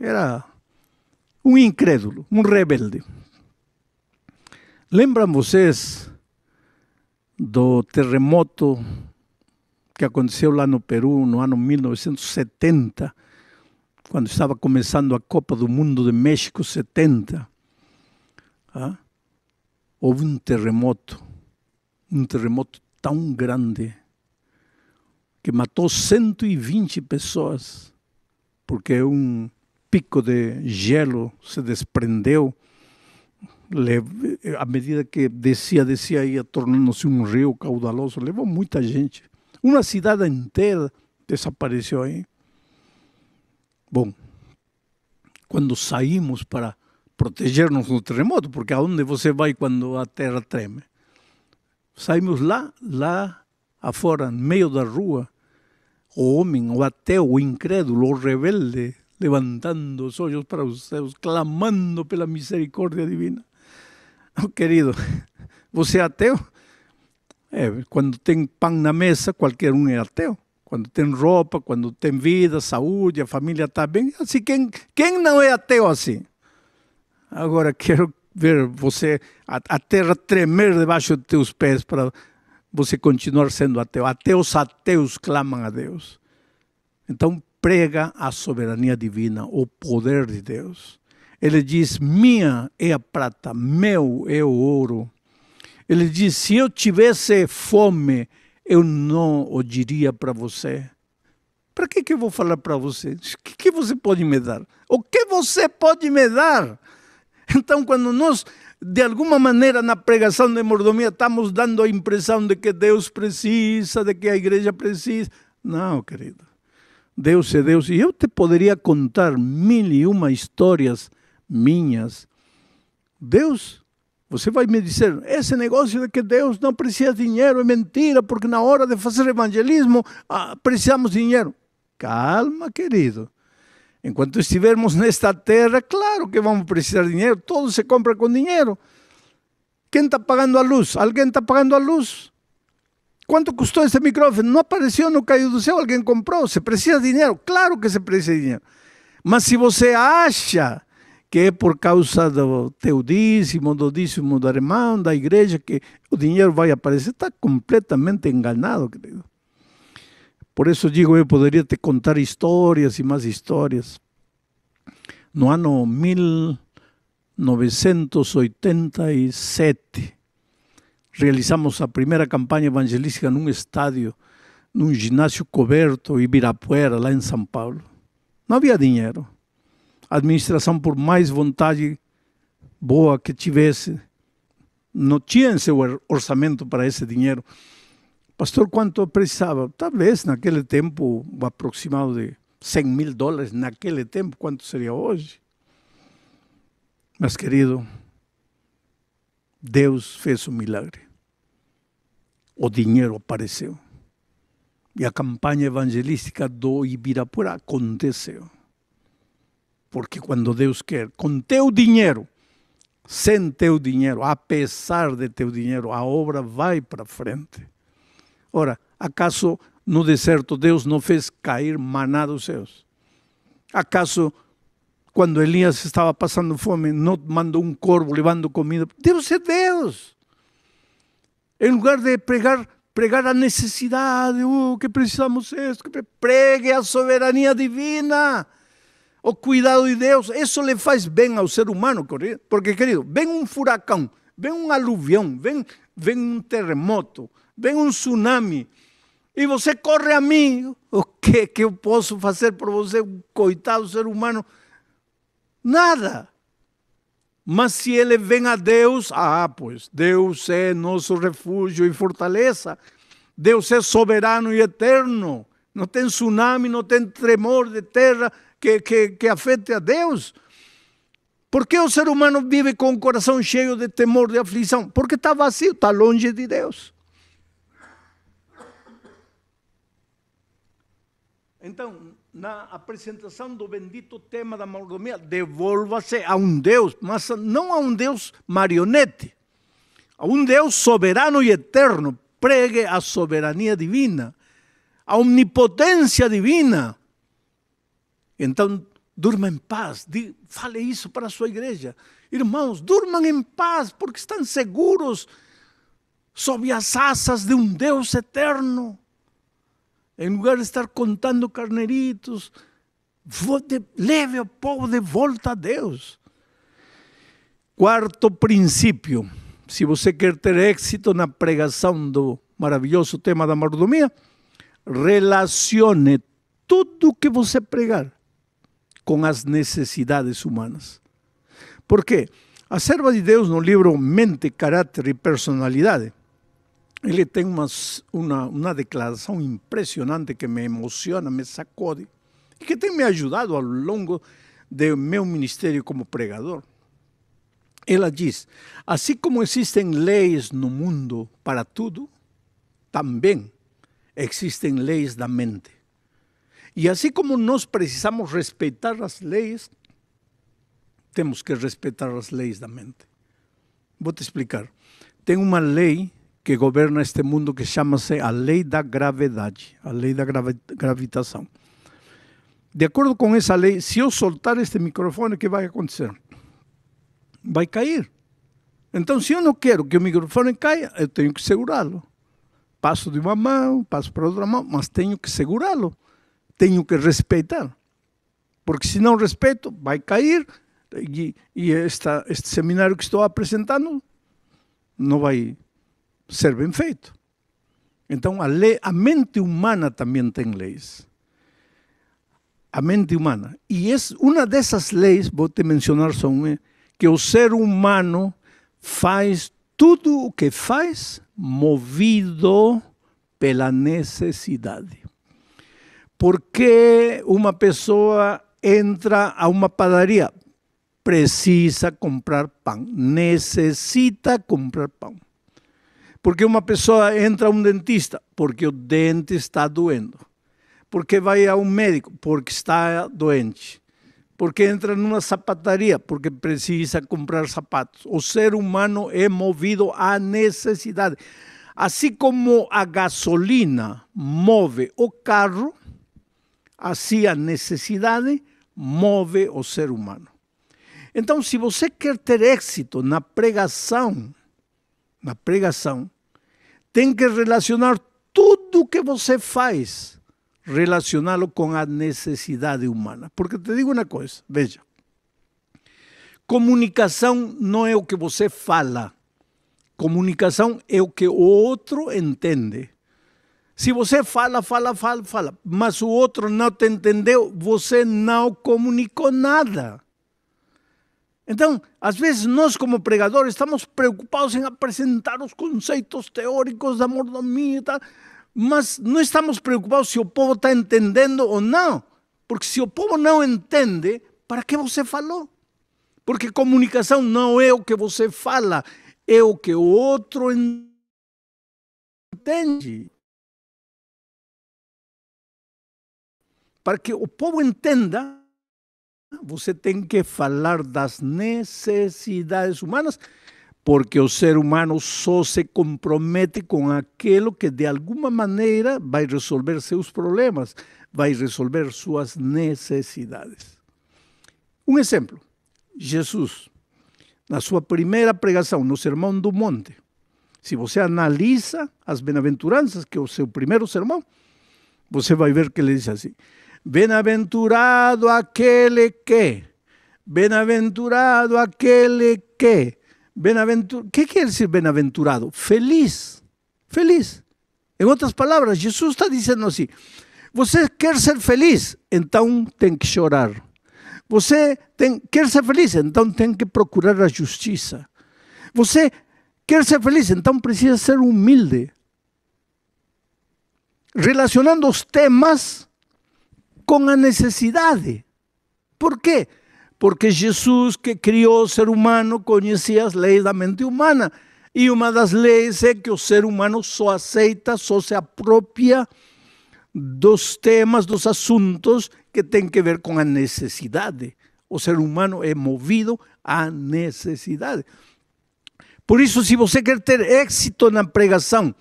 era um incrédulo, um rebelde. Lembram vocês do terremoto que aconteceu lá no Peru no ano 1970, quando estava começando a Copa do Mundo de México 70? Ah? Houve um terremoto, um terremoto tão grande que matou 120 pessoas porque um pico de gelo se desprendeu à medida que descia, descia, ia tornando-se um rio caudaloso, levou muita gente. Uma cidade inteira desapareceu aí. Bom, quando saímos para proteger-nos do terremoto, porque aonde você vai quando a terra treme? Saímos lá, lá afora, no meio da rua, o homem, o ateu, o incrédulo, o rebelde, levantando os olhos para os céus, clamando pela misericórdia divina. Oh, querido, você é ateu? É, quando tem pão na mesa, qualquer um é ateu. Quando tem roupa, quando tem vida, saúde, a família está bem. Assim, quem, quem não é ateu assim? Agora quero ver você, a, a terra tremer debaixo de teus pés para você continuar sendo ateu. Ateus ateus clamam a Deus. Então prega a soberania divina, o poder de Deus. Ele diz: Minha é a prata, meu é o ouro. Ele diz: Se eu tivesse fome, eu não o diria para você. Para que, que eu vou falar para você? O que, que você pode me dar? O que você pode me dar? Então, quando nós, de alguma maneira, na pregação de mordomia, estamos dando a impressão de que Deus precisa, de que a igreja precisa. Não, querido. Deus é Deus. E eu te poderia contar mil e uma histórias minhas. Deus, você vai me dizer, esse negócio de que Deus não precisa de dinheiro é mentira, porque na hora de fazer evangelismo ah, precisamos de dinheiro. Calma, querido. Enquanto estivermos nesta terra, claro que vamos precisar de dinheiro, tudo se compra com dinheiro. Quem está pagando a luz? Alguém está pagando a luz? Quanto custou esse microfone? Não apareceu, não caiu do céu, alguém comprou. Se precisa de dinheiro? Claro que se precisa de dinheiro. Mas se você acha que é por causa do teu dízimo, do dízimo do irmão, da igreja, que o dinheiro vai aparecer, está completamente enganado, querido. Por isso digo, eu poderia te contar histórias e mais histórias. No ano 1987, realizamos a primeira campanha evangelística num estádio, num ginásio coberto, Ibirapuera, lá em São Paulo. Não havia dinheiro. Administração, por mais vontade boa que tivesse, não tinha seu orçamento para esse dinheiro. Pastor, quanto precisava? Talvez naquele tempo, aproximado de 100 mil dólares, naquele tempo, quanto seria hoje? Mas, querido, Deus fez um milagre. O dinheiro apareceu. E a campanha evangelística do Ibirapura aconteceu. Porque quando Deus quer, com teu dinheiro, sem teu dinheiro, apesar de teu dinheiro, a obra vai para frente. Ora, acaso no deserto Deus não fez cair maná dos céus? Acaso quando Elias estava passando fome, não mandou um corvo levando comida? Deus é Deus. Em lugar de pregar, pregar a necessidade, oh, que precisamos isso, que pregue a soberania divina, o cuidado de Deus. Isso lhe faz bem ao ser humano, porque, querido, vem um furacão, vem um aluvião, vem, vem um terremoto, vem um tsunami e você corre a mim, o que que eu posso fazer por você, um coitado ser humano? Nada. Mas se ele vem a Deus, ah, pois Deus é nosso refúgio e fortaleza. Deus é soberano e eterno. Não tem tsunami, não tem tremor de terra que, que, que afete a Deus. Por que o ser humano vive com o coração cheio de temor, de aflição? Porque está vazio, está longe de Deus. Então, na apresentação do bendito tema da mordomia, devolva-se a um Deus, mas não a um Deus marionete, a um Deus soberano e eterno. Pregue a soberania divina, a omnipotência divina. Então, durma em paz, fale isso para a sua igreja. Irmãos, durmam em paz, porque estão seguros sob as asas de um Deus eterno em lugar de estar contando carneritos, leve o povo de volta a Deus. Quarto princípio, se você quer ter êxito na pregação do maravilhoso tema da mordomia, relacione tudo que você pregar com as necessidades humanas. Por quê? A serva de Deus, no livro Mente, Caráter e Personalidade, ele tem umas, uma, uma declaração impressionante que me emociona, me sacode, e que tem me ajudado ao longo do meu ministério como pregador. Ela diz: assim como existem leis no mundo para tudo, também existem leis da mente. E assim como nós precisamos respeitar as leis, temos que respeitar as leis da mente. Vou te explicar. Tem uma lei que governa este mundo que chama-se a lei da gravidade, a lei da gravitação. De acordo com essa lei, se eu soltar este microfone, o que vai acontecer? Vai cair. Então, se eu não quero que o microfone caia, eu tenho que segurá-lo. Passo de uma mão, passo para outra mão, mas tenho que segurá-lo. Tenho que respeitar. Porque se não respeito, vai cair e, e esta, este seminário que estou apresentando não vai ser bem feito. Então, a, lei, a mente humana também tem leis. A mente humana. E é uma dessas leis, vou te mencionar só uma, que o ser humano faz tudo o que faz movido pela necessidade. Porque uma pessoa entra a uma padaria? precisa comprar pão, necessita comprar pão. Porque uma pessoa entra a um dentista? Porque o dente está doendo. Porque vai a um médico? Porque está doente. Porque entra numa sapataria? Porque precisa comprar sapatos. O ser humano é movido à necessidade. Assim como a gasolina move o carro, assim a necessidade move o ser humano. Então, se você quer ter êxito na pregação, na pregação, tem que relacionar tudo que você faz, relacioná-lo com a necessidade humana. Porque te digo uma coisa, veja, comunicação não é o que você fala, comunicação é o que o outro entende. Se você fala, fala, fala, fala, mas o outro não te entendeu, você não comunicou nada. Então, às vezes nós como pregadores estamos preocupados em apresentar os conceitos teóricos da mordomia e tal, mas não estamos preocupados se o povo está entendendo ou não. Porque se o povo não entende, para que você falou? Porque comunicação não é o que você fala, é o que o outro entende. Para que o povo entenda, você tem que falar das necessidades humanas, porque o ser humano só se compromete com aquilo que de alguma maneira vai resolver seus problemas, vai resolver suas necessidades. Um exemplo: Jesus, na sua primeira pregação, no Sermão do Monte, se você analisa as bem-aventuranças, que é o seu primeiro sermão, você vai ver que ele diz assim: Bem-aventurado aquele que, bem-aventurado aquele que, bem-aventurado, que quer dizer bem-aventurado? Feliz, feliz. Em outras palavras, Jesus está dizendo assim: você quer ser feliz, então tem que chorar. Você tem, quer ser feliz, então tem que procurar a justiça. Você quer ser feliz, então precisa ser humilde. Relacionando os temas com a necessidade. Por quê? Porque Jesus, que criou o ser humano, conhecia as leis da mente humana. E uma das leis é que o ser humano só aceita, só se apropria dos temas, dos assuntos que têm que ver com a necessidade. O ser humano é movido à necessidade. Por isso, se você quer ter êxito na pregação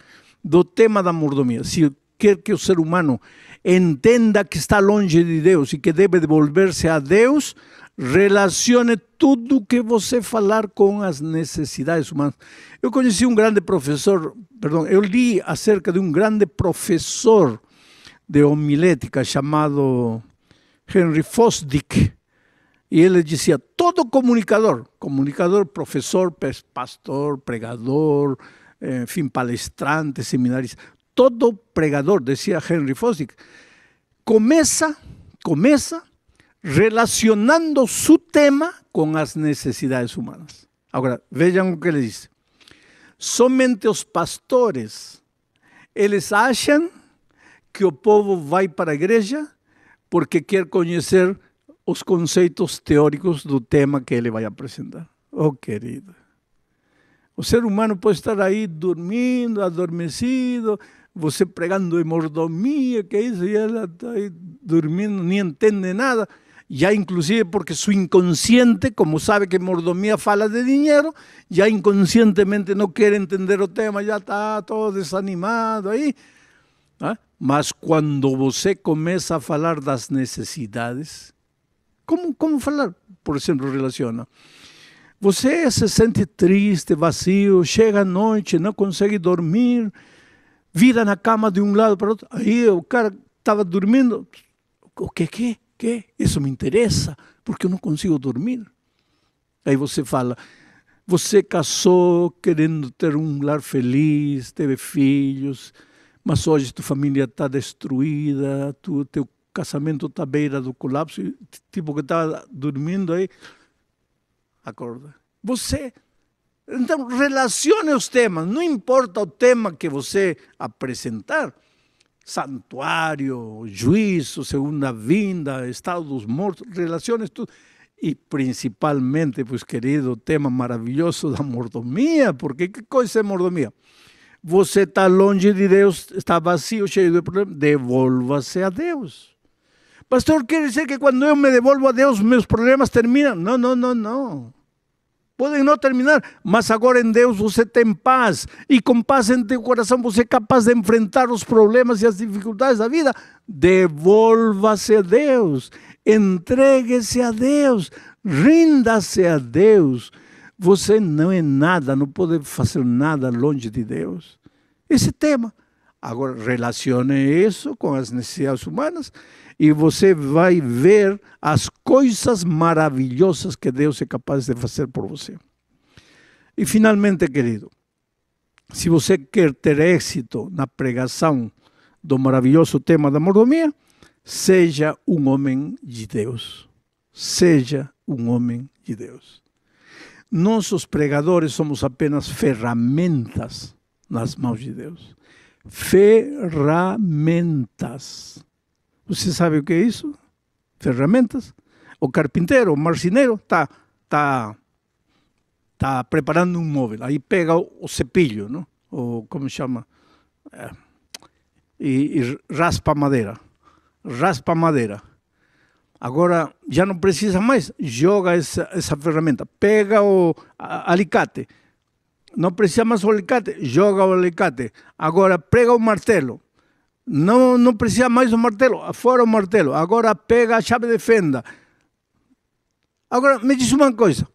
do tema da mordomia, se quer que o ser humano entenda que está longe de Deus e que deve devolver-se a Deus, relacione tudo que você falar com as necessidades humanas. Eu conheci um grande professor, perdão, eu li acerca de um grande professor de homilética chamado Henry Fosdick. E ele dizia: todo comunicador, comunicador, professor, pastor, pregador, enfim, palestrante, seminarista, todo pregador, decía Henry Fosdick, começa, começa relacionando su tema con las necesidades humanas. Ahora, vean lo que le dice. Somente os pastores, eles acham que o povo vai para a igreja porque quer conhecer os conceitos teóricos do tema que ele vai apresentar. Oh, querido. O ser humano pode estar aí dormindo, adormecido, você pregando em mordomia, que isso, e ela está aí dormindo, nem entende nada. Já inclusive porque su inconsciente, como sabe que mordomia fala de dinheiro, já inconscientemente não quer entender o tema, já está todo desanimado aí. ¿ah? Mas quando você começa a falar das necessidades, como, como falar? Por exemplo, relaciona. Você se sente triste, vazio, chega à noite, não consegue dormir, vira na cama de um lado para o outro. Aí o cara estava dormindo. O que que? Que? Isso me interessa, porque eu não consigo dormir. Aí você fala, você casou querendo ter um lar feliz, teve filhos, mas hoje tua família está destruída, tu, teu casamento está à beira do colapso, tipo que está dormindo aí, acorda. Você. Então, relacione os temas, não importa o tema que você apresentar. Santuário, juízo, segunda vinda, estado dos mortos, relaciones tudo. E principalmente, pois querido, tema maravilhoso da mordomia, porque que coisa é mordomia? Você está longe de Deus, está vazio, cheio de problemas, devolva-se a Deus. Pastor, quer dizer que quando eu me devolvo a Deus, meus problemas terminam? Não, não, não, não. Podem não terminar, mas agora em Deus você tem paz. E com paz em teu coração você é capaz de enfrentar os problemas e as dificuldades da vida. Devolva-se a Deus. Entregue-se a Deus. Rinda-se a Deus. Você não é nada, não pode fazer nada longe de Deus. Esse tema. Agora, relacione isso com as necessidades humanas e você vai ver as coisas maravilhosas que Deus é capaz de fazer por você. E finalmente, querido, se você quer ter êxito na pregação do maravilhoso tema da mordomia, seja um homem de Deus. Seja um homem de Deus. Nós, os pregadores, somos apenas ferramentas nas mãos de Deus. Ferramentas. Você sabe o que é isso? Ferramentas. O carpinteiro, o marceneiro, está tá, tá preparando um móvel. Aí pega o, o cepilho, não? O, como chama? É, e, e raspa madeira. Raspa madeira. Agora já não precisa mais, joga essa, essa ferramenta. Pega o alicate. Não precisa mais o alicate, joga o alicate. Agora prega o martelo não, não precisa mais do martelo, fora o martelo, agora pega a chave de fenda. Agora, me diz uma coisa,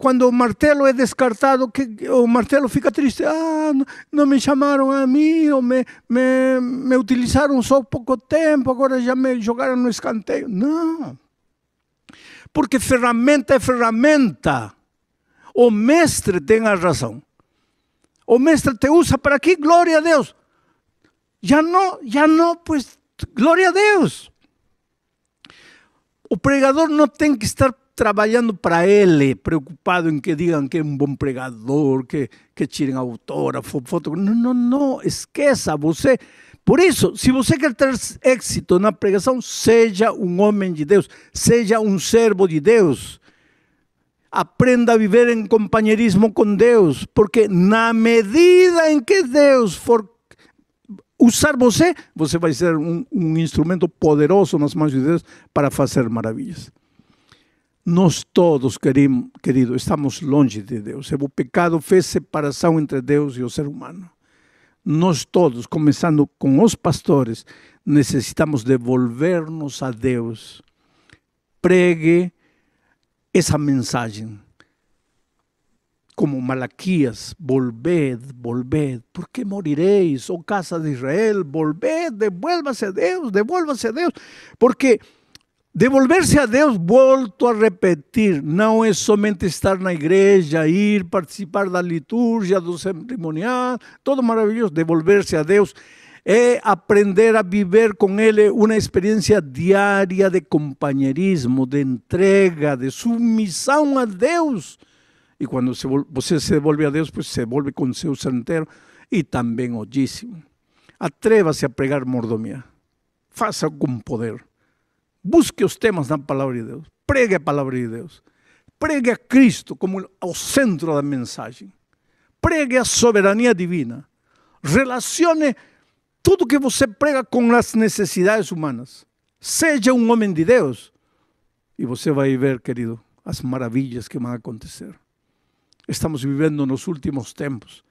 quando o martelo é descartado, que o martelo fica triste. Ah, não me chamaram a mim, ou me, me, me utilizaram só pouco tempo, agora já me jogaram no escanteio. Não. Porque ferramenta é ferramenta. O mestre tem a razão. O mestre te usa para aqui, glória a Deus. Ya no, ya no, pues gloria a Deus. O pregador não tem que estar trabalhando para ele, preocupado em que digam que é um bom pregador, que, que tirem autógrafo, foto. Não, não, não, esqueça você. Por isso, se você quer ter êxito na pregação, seja um homem de Deus, seja um servo de Deus. Aprenda a viver em companheirismo com Deus, porque na medida em que Deus for usar você, você vai ser um, um instrumento poderoso nas mãos de Deus para fazer maravilhas. Nós todos, querido, querido, estamos longe de Deus. O pecado fez separação entre Deus e o ser humano. Nós todos, começando com os pastores, necessitamos devolver-nos a Deus. Pregue essa mensagem como Malaquías, volved, volved, ¿por qué moriréis, oh casa de Israel? Volved, devuélvase a Deus, devuélvase a Deus, porque devolverse a Deus, volto a repetir, não é somente estar na igreja, ir participar da liturgia, do cerimonial, todo maravilhoso, devolverse a Deus é aprender a viver com Ele uma experiência diária de companheirismo, de entrega, de submissão a Deus. E quando você se devolve a Deus, pues se devolve com seu ser inteiro e também o dízimo. Atreva-se a pregar mordomia. Faça com poder. Busque os temas na palavra de Deus. Pregue a palavra de Deus. Pregue a Cristo como o centro da mensagem. Pregue a soberania divina. Relacione tudo que você prega com as necessidades humanas. Seja um homem de Deus. E você vai ver, querido, as maravilhas que vão acontecer. Estamos vivendo nos últimos tempos.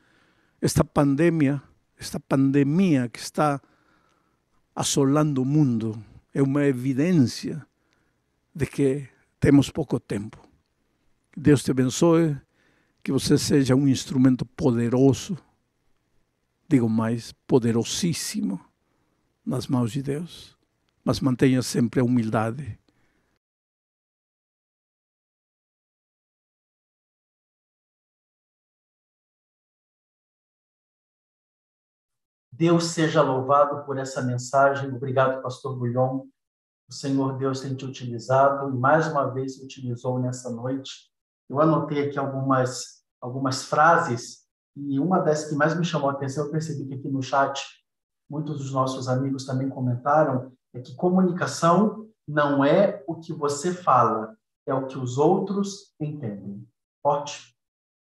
Esta pandemia, esta pandemia que está assolando o mundo, é uma evidência de que temos pouco tempo. Deus te abençoe, que você seja um instrumento poderoso digo mais, poderosíssimo nas mãos de Deus. Mas mantenha sempre a humildade. Deus seja louvado por essa mensagem. Obrigado, pastor Bulhon. O Senhor Deus tem te utilizado e mais uma vez utilizou nessa noite. Eu anotei aqui algumas algumas frases e uma das que mais me chamou a atenção, eu percebi que aqui no chat muitos dos nossos amigos também comentaram, é que comunicação não é o que você fala, é o que os outros entendem. Forte.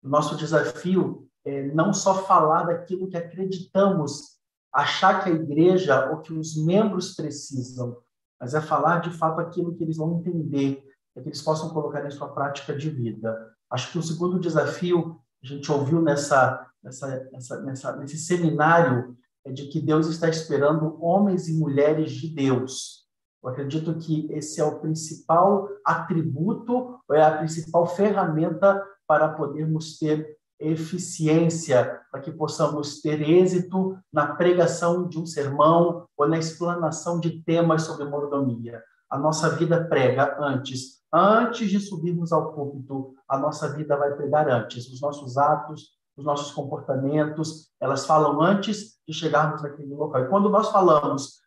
O nosso desafio é não só falar daquilo que acreditamos, achar que a igreja ou que os membros precisam, mas é falar de fato aquilo que eles vão entender, para que eles possam colocar em sua prática de vida. Acho que o segundo desafio a gente ouviu nessa, nessa, nessa, nessa, nesse seminário é de que Deus está esperando homens e mulheres de Deus. Eu acredito que esse é o principal atributo, é a principal ferramenta para podermos ter eficiência, para que possamos ter êxito na pregação de um sermão ou na explanação de temas sobre mordomia. A nossa vida prega antes Antes de subirmos ao púlpito, a nossa vida vai pregar antes. Os nossos atos, os nossos comportamentos, elas falam antes de chegarmos naquele local. E quando nós falamos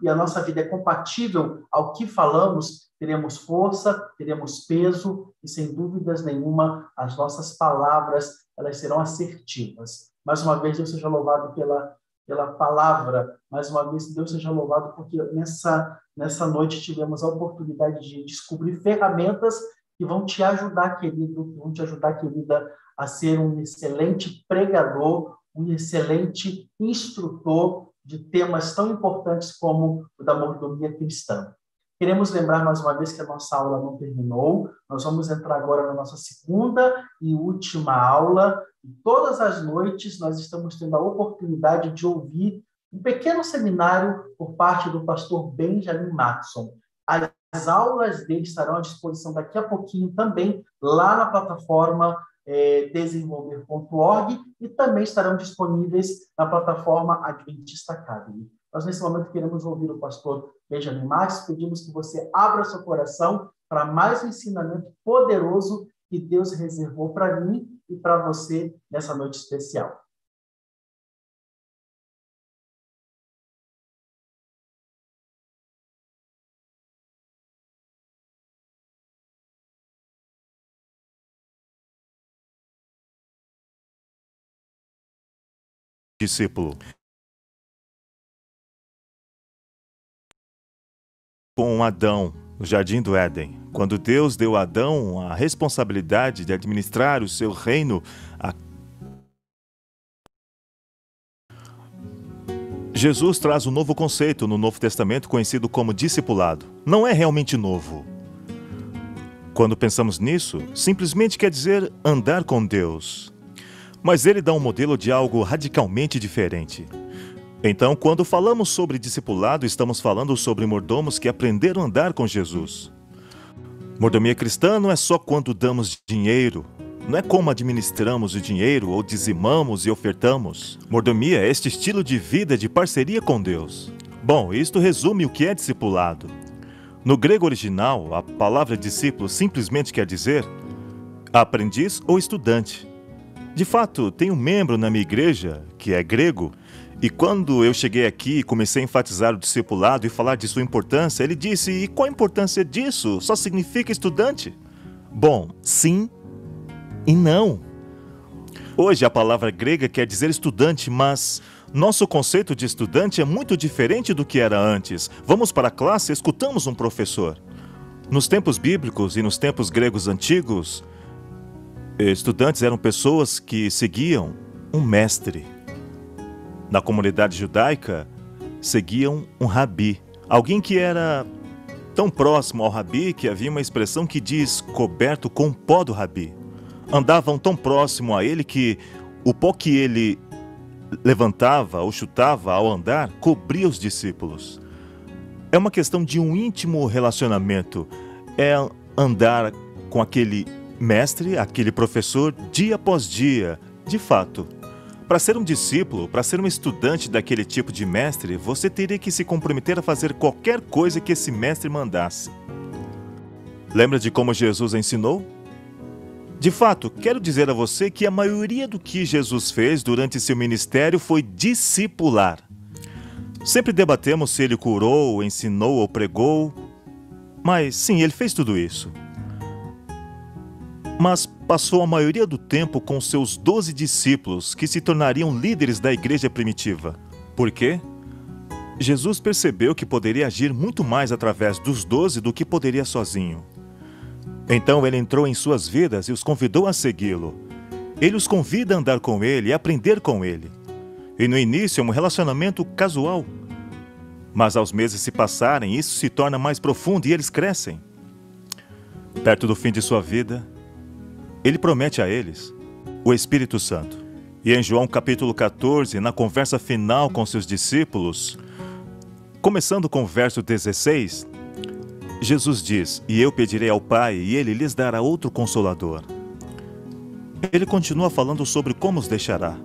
e a nossa vida é compatível ao que falamos, teremos força, teremos peso e, sem dúvidas nenhuma, as nossas palavras elas serão assertivas. Mais uma vez, Deus seja louvado pela pela palavra. Mais uma vez, Deus seja louvado, porque nessa, nessa noite tivemos a oportunidade de descobrir ferramentas que vão te ajudar, querido, vão te ajudar, querida, a ser um excelente pregador, um excelente instrutor de temas tão importantes como o da mordomia cristã. Queremos lembrar mais uma vez que a nossa aula não terminou. Nós vamos entrar agora na nossa segunda e última aula. E todas as noites nós estamos tendo a oportunidade de ouvir um pequeno seminário por parte do pastor Benjamin Matson. As aulas dele estarão à disposição daqui a pouquinho também lá na plataforma é, desenvolver.org e também estarão disponíveis na plataforma Adventista Academy. Nós, nesse momento, queremos ouvir o pastor Benjamin Marques, pedimos que você abra seu coração para mais um ensinamento poderoso que Deus reservou para mim e para você nessa noite especial. Discípulo. com Adão no jardim do Éden, quando Deus deu a Adão a responsabilidade de administrar o seu reino. A... Jesus traz um novo conceito no Novo Testamento conhecido como discipulado. Não é realmente novo. Quando pensamos nisso, simplesmente quer dizer andar com Deus. Mas ele dá um modelo de algo radicalmente diferente. Então, quando falamos sobre discipulado, estamos falando sobre mordomos que aprenderam a andar com Jesus. Mordomia cristã não é só quando damos dinheiro, não é como administramos o dinheiro ou dizimamos e ofertamos. Mordomia é este estilo de vida de parceria com Deus. Bom, isto resume o que é discipulado. No grego original, a palavra discípulo simplesmente quer dizer aprendiz ou estudante. De fato, tem um membro na minha igreja, que é grego, E quando eu cheguei aqui e comecei a enfatizar o discipulado e falar de sua importância, ele disse: E qual a importância disso? Só significa estudante? Bom, sim e não. Hoje a palavra grega quer dizer estudante, mas nosso conceito de estudante é muito diferente do que era antes. Vamos para a classe, escutamos um professor. Nos tempos bíblicos e nos tempos gregos antigos, estudantes eram pessoas que seguiam um mestre. Na comunidade judaica, seguiam um rabi, alguém que era tão próximo ao rabi que havia uma expressão que diz coberto com pó do rabi. Andavam tão próximo a ele que o pó que ele levantava ou chutava ao andar cobria os discípulos. É uma questão de um íntimo relacionamento. É andar com aquele mestre, aquele professor, dia após dia, de fato. Para ser um discípulo, para ser um estudante daquele tipo de mestre, você teria que se comprometer a fazer qualquer coisa que esse mestre mandasse. Lembra de como Jesus ensinou? De fato, quero dizer a você que a maioria do que Jesus fez durante seu ministério foi discipular. Sempre debatemos se ele curou, ensinou ou pregou, mas sim, ele fez tudo isso mas passou a maioria do tempo com seus doze discípulos, que se tornariam líderes da igreja primitiva. Por quê? Jesus percebeu que poderia agir muito mais através dos doze do que poderia sozinho. Então ele entrou em suas vidas e os convidou a segui-lo. Ele os convida a andar com ele e aprender com ele. E no início é um relacionamento casual. Mas aos meses se passarem, isso se torna mais profundo e eles crescem. Perto do fim de sua vida, ele promete a eles o Espírito Santo. E em João capítulo 14, na conversa final com seus discípulos, começando com o verso 16, Jesus diz: E eu pedirei ao Pai, e ele lhes dará outro consolador. Ele continua falando sobre como os deixará,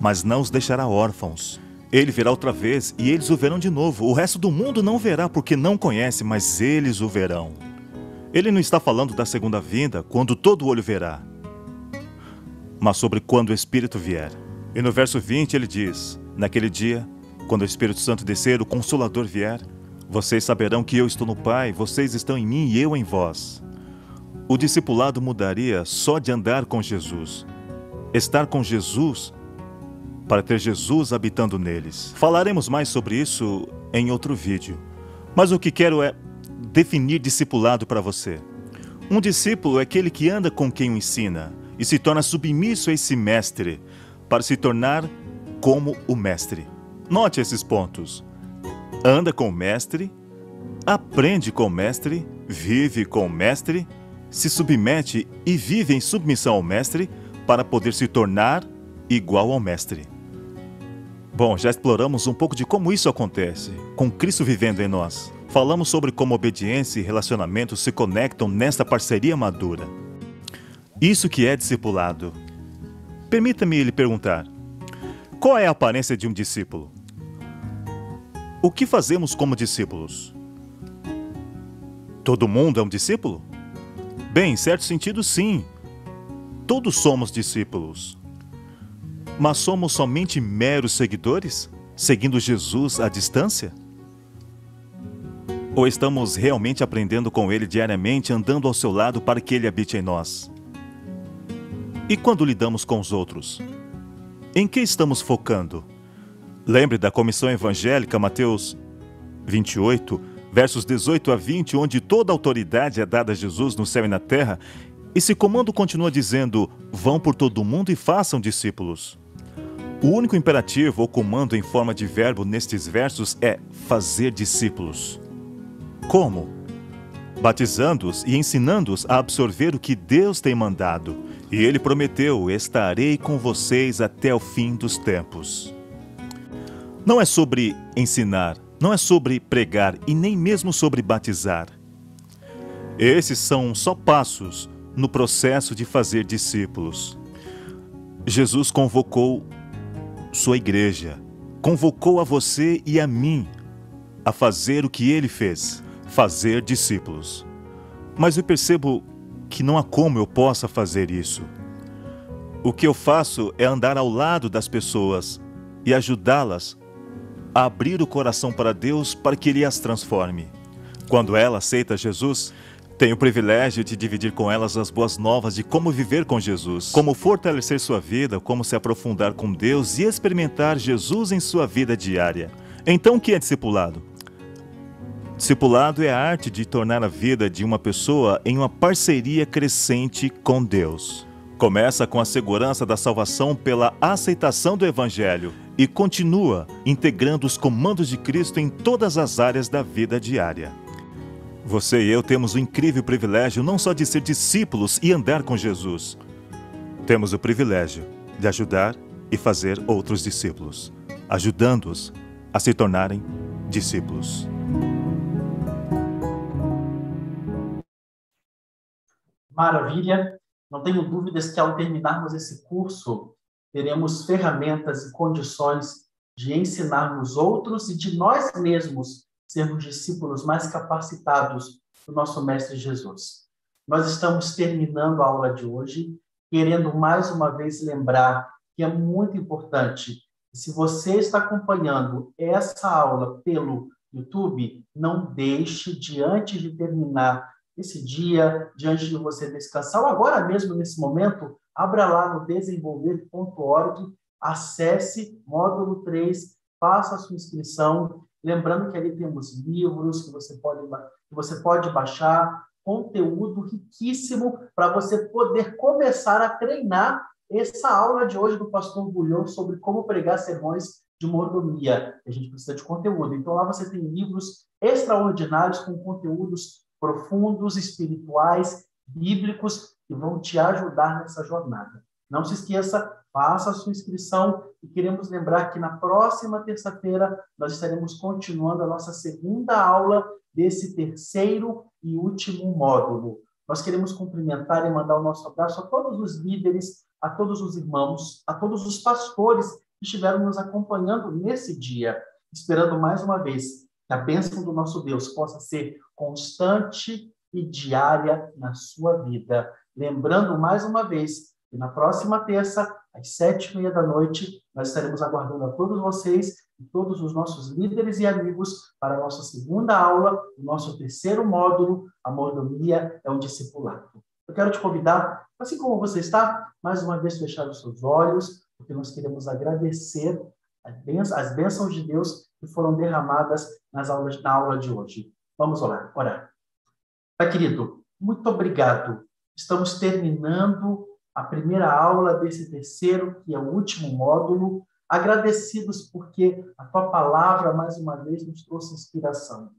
mas não os deixará órfãos. Ele virá outra vez e eles o verão de novo. O resto do mundo não verá porque não conhece, mas eles o verão. Ele não está falando da segunda vinda, quando todo olho verá, mas sobre quando o Espírito vier. E no verso 20 ele diz: Naquele dia, quando o Espírito Santo descer, o Consolador vier, vocês saberão que eu estou no Pai, vocês estão em mim e eu em vós. O discipulado mudaria só de andar com Jesus. Estar com Jesus para ter Jesus habitando neles. Falaremos mais sobre isso em outro vídeo. Mas o que quero é definir discipulado para você. Um discípulo é aquele que anda com quem o ensina e se torna submisso a esse mestre para se tornar como o mestre. Note esses pontos. Anda com o mestre, aprende com o mestre, vive com o mestre, se submete e vive em submissão ao mestre para poder se tornar igual ao mestre. Bom, já exploramos um pouco de como isso acontece, com Cristo vivendo em nós. Falamos sobre como obediência e relacionamento se conectam nesta parceria madura. Isso que é discipulado. Permita-me lhe perguntar: qual é a aparência de um discípulo? O que fazemos como discípulos? Todo mundo é um discípulo? Bem, em certo sentido, sim. Todos somos discípulos. Mas somos somente meros seguidores, seguindo Jesus à distância? Ou estamos realmente aprendendo com Ele diariamente, andando ao seu lado para que Ele habite em nós? E quando lidamos com os outros? Em que estamos focando? Lembre da comissão evangélica, Mateus 28, versos 18 a 20, onde toda autoridade é dada a Jesus no céu e na terra, esse comando continua dizendo: vão por todo o mundo e façam discípulos. O único imperativo ou comando em forma de verbo nestes versos é fazer discípulos. Como? Batizando-os e ensinando-os a absorver o que Deus tem mandado. E ele prometeu: Estarei com vocês até o fim dos tempos. Não é sobre ensinar, não é sobre pregar e nem mesmo sobre batizar. Esses são só passos no processo de fazer discípulos. Jesus convocou sua igreja, convocou a você e a mim a fazer o que ele fez fazer discípulos. Mas eu percebo que não há como eu possa fazer isso. O que eu faço é andar ao lado das pessoas, e ajudá-las a abrir o coração para Deus para que Ele as transforme. Quando ela aceita Jesus, tem o privilégio de dividir com elas as boas novas de como viver com Jesus, como fortalecer sua vida, como se aprofundar com Deus e experimentar Jesus em sua vida diária. Então, o que é discipulado? Discipulado é a arte de tornar a vida de uma pessoa em uma parceria crescente com Deus. Começa com a segurança da salvação pela aceitação do Evangelho e continua integrando os comandos de Cristo em todas as áreas da vida diária. Você e eu temos o incrível privilégio não só de ser discípulos e andar com Jesus, temos o privilégio de ajudar e fazer outros discípulos, ajudando-os a se tornarem discípulos. Maravilha! Não tenho dúvidas que ao terminarmos esse curso, teremos ferramentas e condições de ensinarmos outros e de nós mesmos sermos discípulos mais capacitados do nosso Mestre Jesus. Nós estamos terminando a aula de hoje, querendo mais uma vez lembrar que é muito importante. Se você está acompanhando essa aula pelo YouTube, não deixe de antes de terminar esse dia, diante de você descansar, ou agora mesmo nesse momento, abra lá no desenvolver.org, acesse módulo 3, faça a sua inscrição Lembrando que ali temos livros que você pode, que você pode baixar, conteúdo riquíssimo para você poder começar a treinar essa aula de hoje do pastor Bulhão sobre como pregar sermões de mordomia. A gente precisa de conteúdo. Então lá você tem livros extraordinários com conteúdos profundos, espirituais, bíblicos que vão te ajudar nessa jornada. Não se esqueça, faça a sua inscrição e queremos lembrar que na próxima terça-feira nós estaremos continuando a nossa segunda aula desse terceiro e último módulo. Nós queremos cumprimentar e mandar o nosso abraço a todos os líderes, a todos os irmãos, a todos os pastores que estiveram nos acompanhando nesse dia, esperando mais uma vez que a bênção do nosso Deus possa ser constante e diária na sua vida. Lembrando mais uma vez que na próxima terça às sete e meia da noite, nós estaremos aguardando a todos vocês e todos os nossos líderes e amigos para a nossa segunda aula, o nosso terceiro módulo, a mordomia é o discipulado. Eu quero te convidar, assim como você está, mais uma vez fechar os seus olhos, porque nós queremos agradecer as bênçãos de Deus que foram derramadas nas aulas, na aula de hoje. Vamos orar. orar. Pai querido, muito obrigado. Estamos terminando a primeira aula desse terceiro, que é o último módulo, agradecidos porque a tua palavra, mais uma vez, nos trouxe inspiração.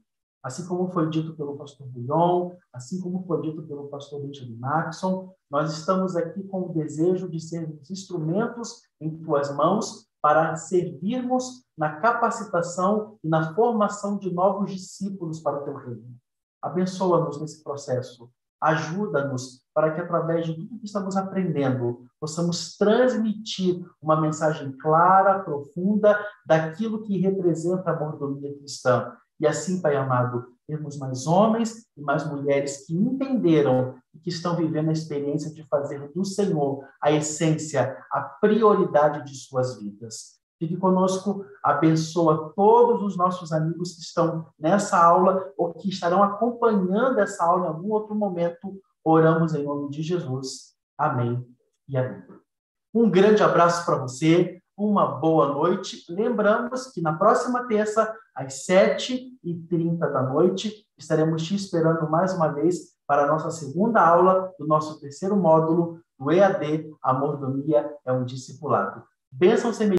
Assim como foi dito pelo pastor Bouillon, assim como foi dito pelo pastor Benjamin Maxson, nós estamos aqui com o desejo de sermos instrumentos em tuas mãos para servirmos na capacitação e na formação de novos discípulos para o teu reino. Abençoa-nos nesse processo. Ajuda-nos para que, através de tudo que estamos aprendendo, possamos transmitir uma mensagem clara, profunda, daquilo que representa a mordomia cristã. E assim, Pai amado, termos mais homens e mais mulheres que entenderam e que estão vivendo a experiência de fazer do Senhor a essência, a prioridade de suas vidas. Fique conosco, abençoa todos os nossos amigos que estão nessa aula ou que estarão acompanhando essa aula em algum outro momento. Oramos em nome de Jesus. Amém e amém. Um grande abraço para você, uma boa noite. Lembramos que na próxima terça, às 7h30 da noite, estaremos te esperando mais uma vez para a nossa segunda aula do nosso terceiro módulo do EAD, A Mordomia é um Discipulado. Bênção semelhante